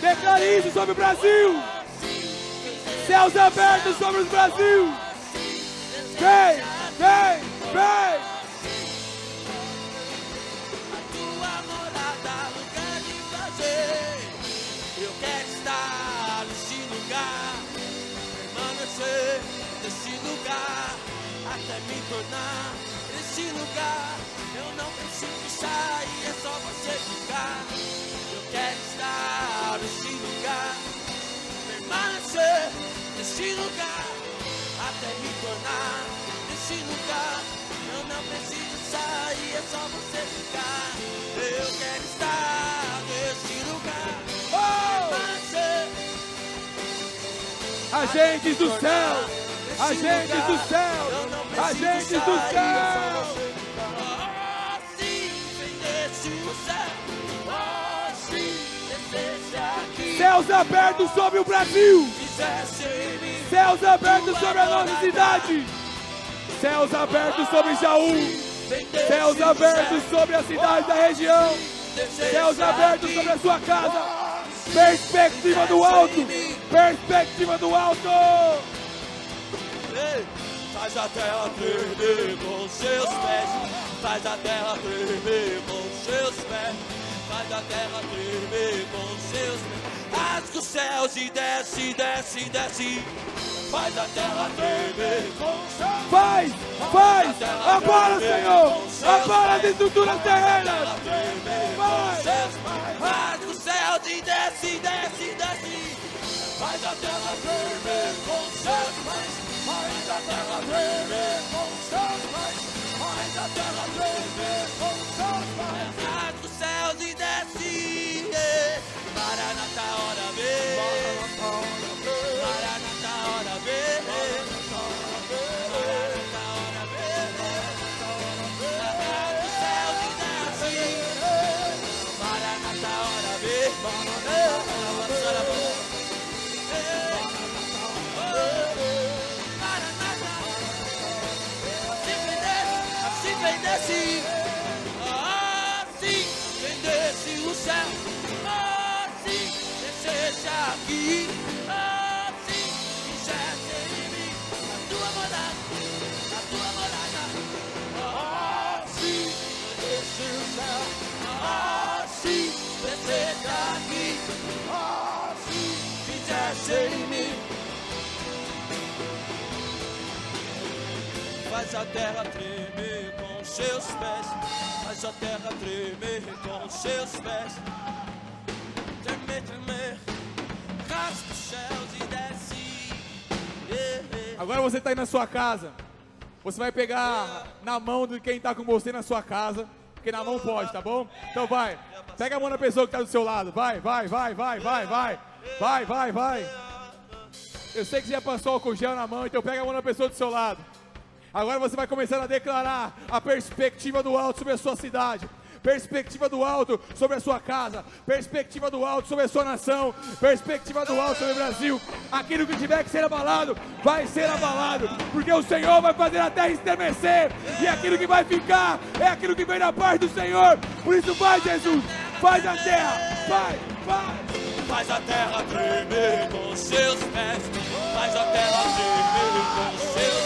Declare isso sobre o Brasil! Céus abertos sobre o Brasil! Vem, vem, vem! lugar, até me tornar esse lugar. Eu não preciso sair, é só você ficar. Lugar, permanecer nesse lugar, até me tornar nesse lugar. Eu não preciso sair, é só você ficar. Eu quero estar nesse lugar, oh! permanecer. Agentes do céu! Agentes do céu! Agentes do céu! Céus abertos sobre o Brasil! Céus abertos sobre a nossa cidade! Céus abertos sobre Jaú! Céus abertos sobre a cidade da região! Céus abertos sobre a sua casa! Perspectiva do alto! Perspectiva do alto! Faz a terra tremer com seus pés. Faz a terra tremer com seus pés. Faz a terra tremer com seus pés. Rasga os céus e desce, desce, desce. Faz a terra tremer com seus Faz, faz, agora, Senhor. Agora as estruturas terrenas. Vai. Rasga os céus e desce, desce, desce. Faz a terra tremer com seus pés. Faz a terra tremer com seus pais. Faz a terra tremer com seus pais. Vem. faz a terra tremer com seus pés, faz a terra tremer com seus pés. Tremer, tremer, raspa os céus e desce. Agora você está aí na sua casa, você vai pegar na mão de quem está com você na sua casa, porque na mão pode, tá bom? Então vai, pega a mão da pessoa que está do seu lado, vai, vai, vai, vai, vai, vai, vai, vai, vai. Eu sei que você já passou o gel na mão, então pega a mão da pessoa do seu lado. Agora você vai começar a declarar a perspectiva do alto sobre a sua cidade perspectiva do alto sobre a sua casa, perspectiva do alto sobre a sua nação, perspectiva do alto sobre o Brasil. Aquilo que tiver que ser abalado, vai ser abalado, porque o Senhor vai fazer a terra estremecer, e aquilo que vai ficar é aquilo que vem da parte do Senhor. Por isso, vai, Jesus, faz a terra, vai, vai. Faz a terra tremer com seus pés, faz a terra tremer com seus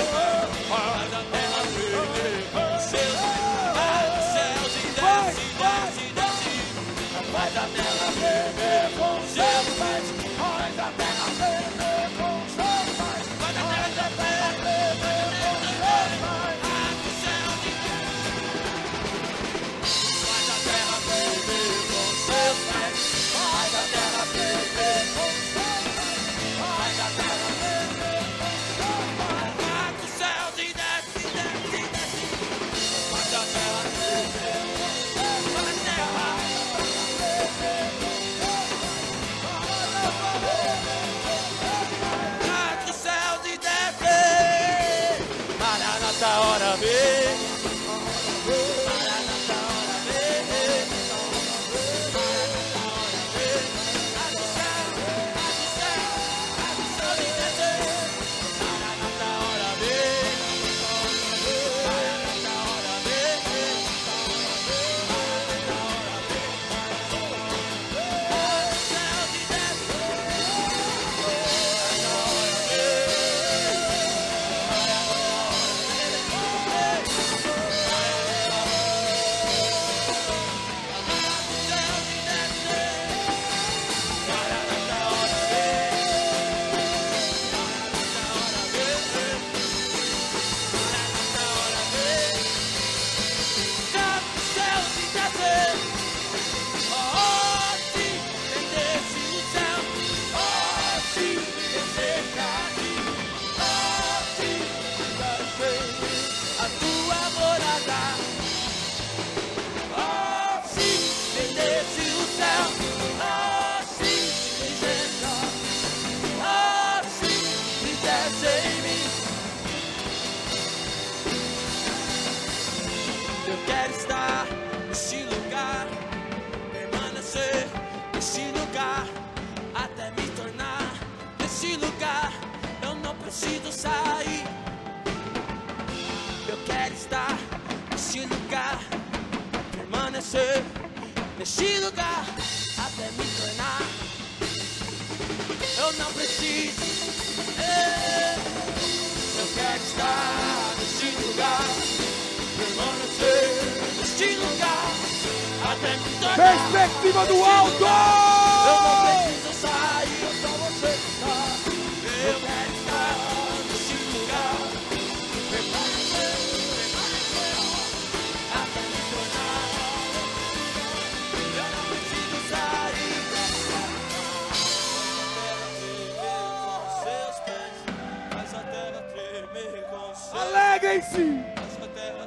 Alegrem-se!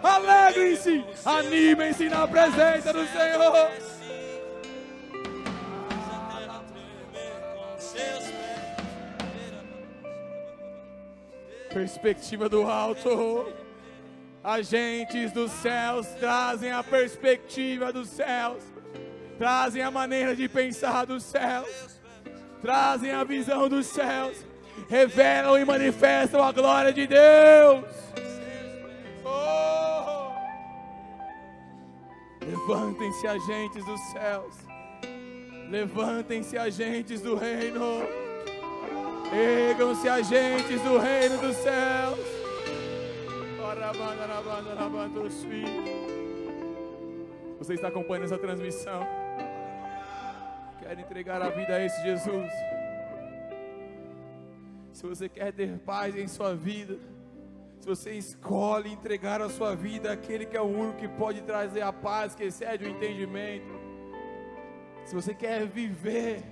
Alegrem-se! Animem-se na presença do Senhor! Perspectiva do alto. Agentes dos céus trazem a perspectiva dos céus, trazem a maneira de pensar dos céus, trazem a visão dos céus, revelam e manifestam a glória de Deus. Levantem-se, agentes dos céus, levantem-se, agentes do reino. Ergam-se agentes do reino dos céus. Você está acompanhando essa transmissão? Quer entregar a vida a esse Jesus? Se você quer ter paz em sua vida, se você escolhe entregar a sua vida àquele que é o único que pode trazer a paz que excede o entendimento, se você quer viver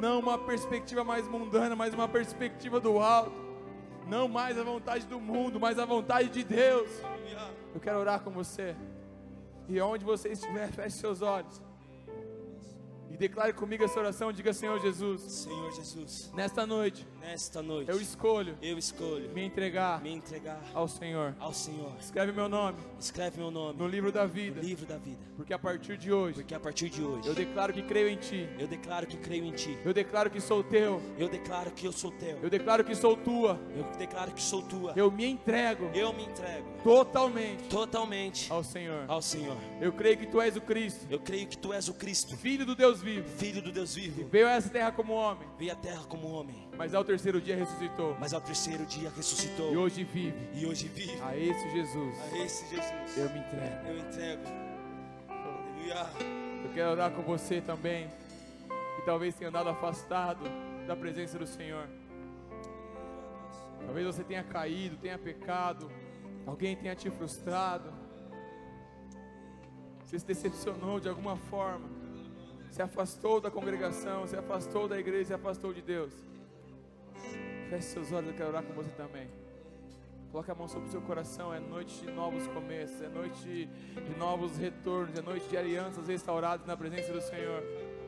não uma perspectiva mais mundana, mas uma perspectiva do alto, Não mais a vontade do mundo, mas a vontade de Deus. Eu quero orar com você. E onde você estiver, feche seus olhos. E declare comigo essa oração, diga Senhor Jesus, Senhor Jesus, nesta noite nesta noite eu escolho eu escolho me entregar me entregar ao Senhor. ao Senhor. Escreve meu nome Escreve meu nome no livro da no vida, livro da vida, porque a partir de hoje porque a partir de hoje eu declaro que creio em Ti. eu declaro que creio em Ti. Eu declaro que sou teu. Eu declaro que eu sou teu. Eu declaro que sou tua. Eu declaro que sou tua. Eu me entrego Eu me entrego totalmente totalmente ao Senhor. ao Senhor. Eu creio que tu és o Cristo, Eu creio que tu és o Cristo, filho do Deus vivo. filho do Deus vivo. Veio a essa terra como homem, Veio à terra como homem, mas ao terceiro dia ressuscitou. mas ao terceiro dia E ressuscitou hoje vive. e hoje vive. A esse Jesus A esse Jesus eu me entrego. eu entrego. Aleluia. Eu quero orar com você também, que talvez tenha andado afastado da presença do Senhor. Talvez você tenha caído, tenha pecado, alguém tenha te frustrado, você se decepcionou de alguma forma, se afastou da congregação, se afastou da igreja, se afastou de Deus. Feche seus olhos, eu quero orar com você também. Coloque a mão sobre o seu coração. É noite de novos começos, é noite de, novos retornos, é noite de alianças restauradas na presença do Senhor.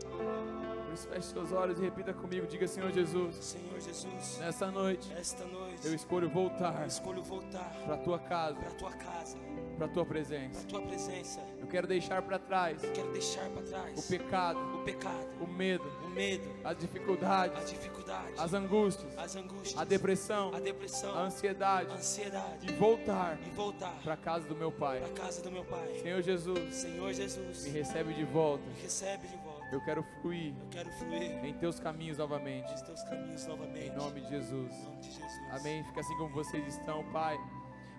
Por isso, feche seus olhos e repita comigo. Diga, Senhor Jesus, Senhor Jesus, nessa noite esta noite eu escolho voltar eu escolho voltar para a tua casa, para a tua casa, para a tua presença. a tua presença. Eu quero deixar para trás Quero deixar para trás o pecado, o pecado, o medo, o medo, as as dificuldades, dificuldades, as angústias, as angústias, a depressão, a depressão, a ansiedade a ansiedade e voltar e voltar para a casa do meu Pai. para casa do meu Pai. Senhor Jesus, Senhor Jesus, me recebe de volta. me recebe de volta. Eu quero fluir Eu quero fluir em teus caminhos novamente. nos teus caminhos novamente. Em nome de Jesus. Em nome de Jesus. Amém. Fica assim como vocês estão, Pai.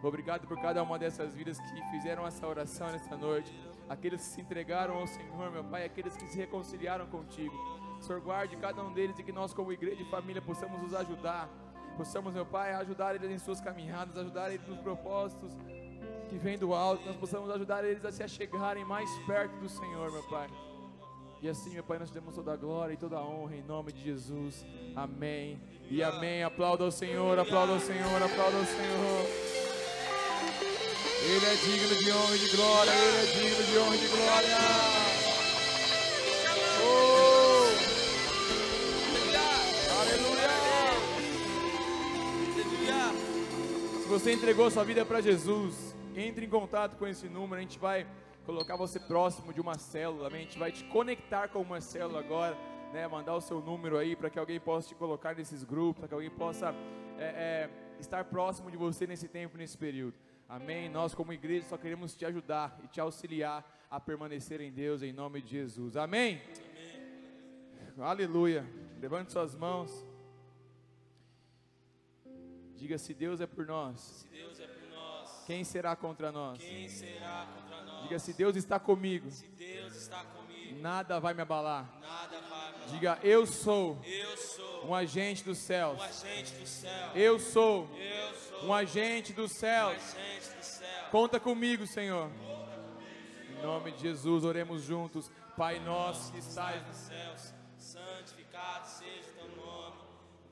Obrigado por cada uma dessas vidas que fizeram essa oração nesta noite. Aqueles que se entregaram ao Senhor, meu Pai, aqueles que se reconciliaram contigo. Senhor, guarde cada um deles e que nós, como igreja e família, possamos os ajudar. Possamos, meu Pai, ajudar eles em suas caminhadas, ajudar eles nos propósitos que vêm do alto. Nós possamos ajudar eles a se achegarem mais perto do Senhor, meu Pai. E assim, meu Pai, nós te damos toda a glória e toda a honra em nome de Jesus. Amém. E amém. Aplauda ao Senhor, aplauda ao Senhor, aplauda ao Senhor. Ele é digno de honra e de glória, Ele é digno de honra e de glória. Oh, aleluia. Aleluia. Se você entregou sua vida para Jesus, entre em contato com esse número, a gente vai colocar você próximo de uma célula, a gente vai te conectar com uma célula agora, né? Mandar o seu número aí para que alguém possa te colocar nesses grupos, para que alguém possa é, é, estar próximo de você nesse tempo, nesse período. Amém? Nós, como igreja, só queremos te ajudar e te auxiliar a permanecer em Deus, em nome de Jesus. Amém? Aleluia. Levante suas mãos. Diga se Deus é por nós. É por nós, Quem será contra nós? quem será contra nós? Diga se Deus está comigo, Se Deus está comigo, nada vai me abalar. nada vai me Diga eu sou Eu sou um agente dos céus. um agente do céu. Eu sou Eu sou um agente dos um céus. agente do céu. Conta comigo, Senhor. Em nome de Jesus, oremos juntos. Pai nosso que estás nos céus, santificado seja o teu nome,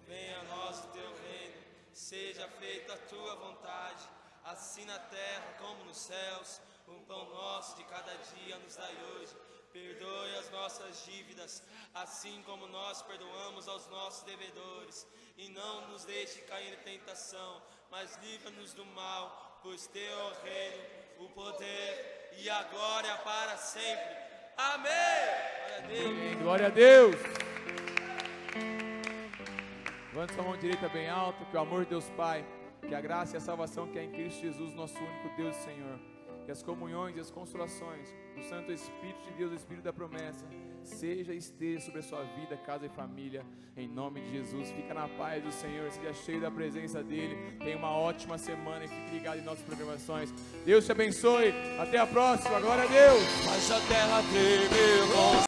venha a nós o teu reino, seja feita a tua vontade, assim na terra como nos céus. O pão nosso de cada dia nos dai hoje. Perdoe as nossas dívidas, assim como nós perdoamos aos nossos devedores. E não nos deixe cair em tentação, mas livra-nos do mal, pois teu é o reino, o poder e a glória para sempre. Amém! Glória a Deus. Amém. Glória a Deus. Levante sua mão direita bem alta, que o amor de Deus Pai, que a graça e a salvação que é em Cristo Jesus, nosso único Deus e Senhor, que as comunhões e as consolações do Santo Espírito de Deus, o Espírito da promessa, seja e esteja sobre a sua vida, casa e família, em nome de Jesus. Fica na paz do Senhor, seja cheio da presença dEle. Tenha uma ótima semana e fique ligado em nossas programações. Deus te abençoe. Até a próxima. Glória a Deus. Mas a terra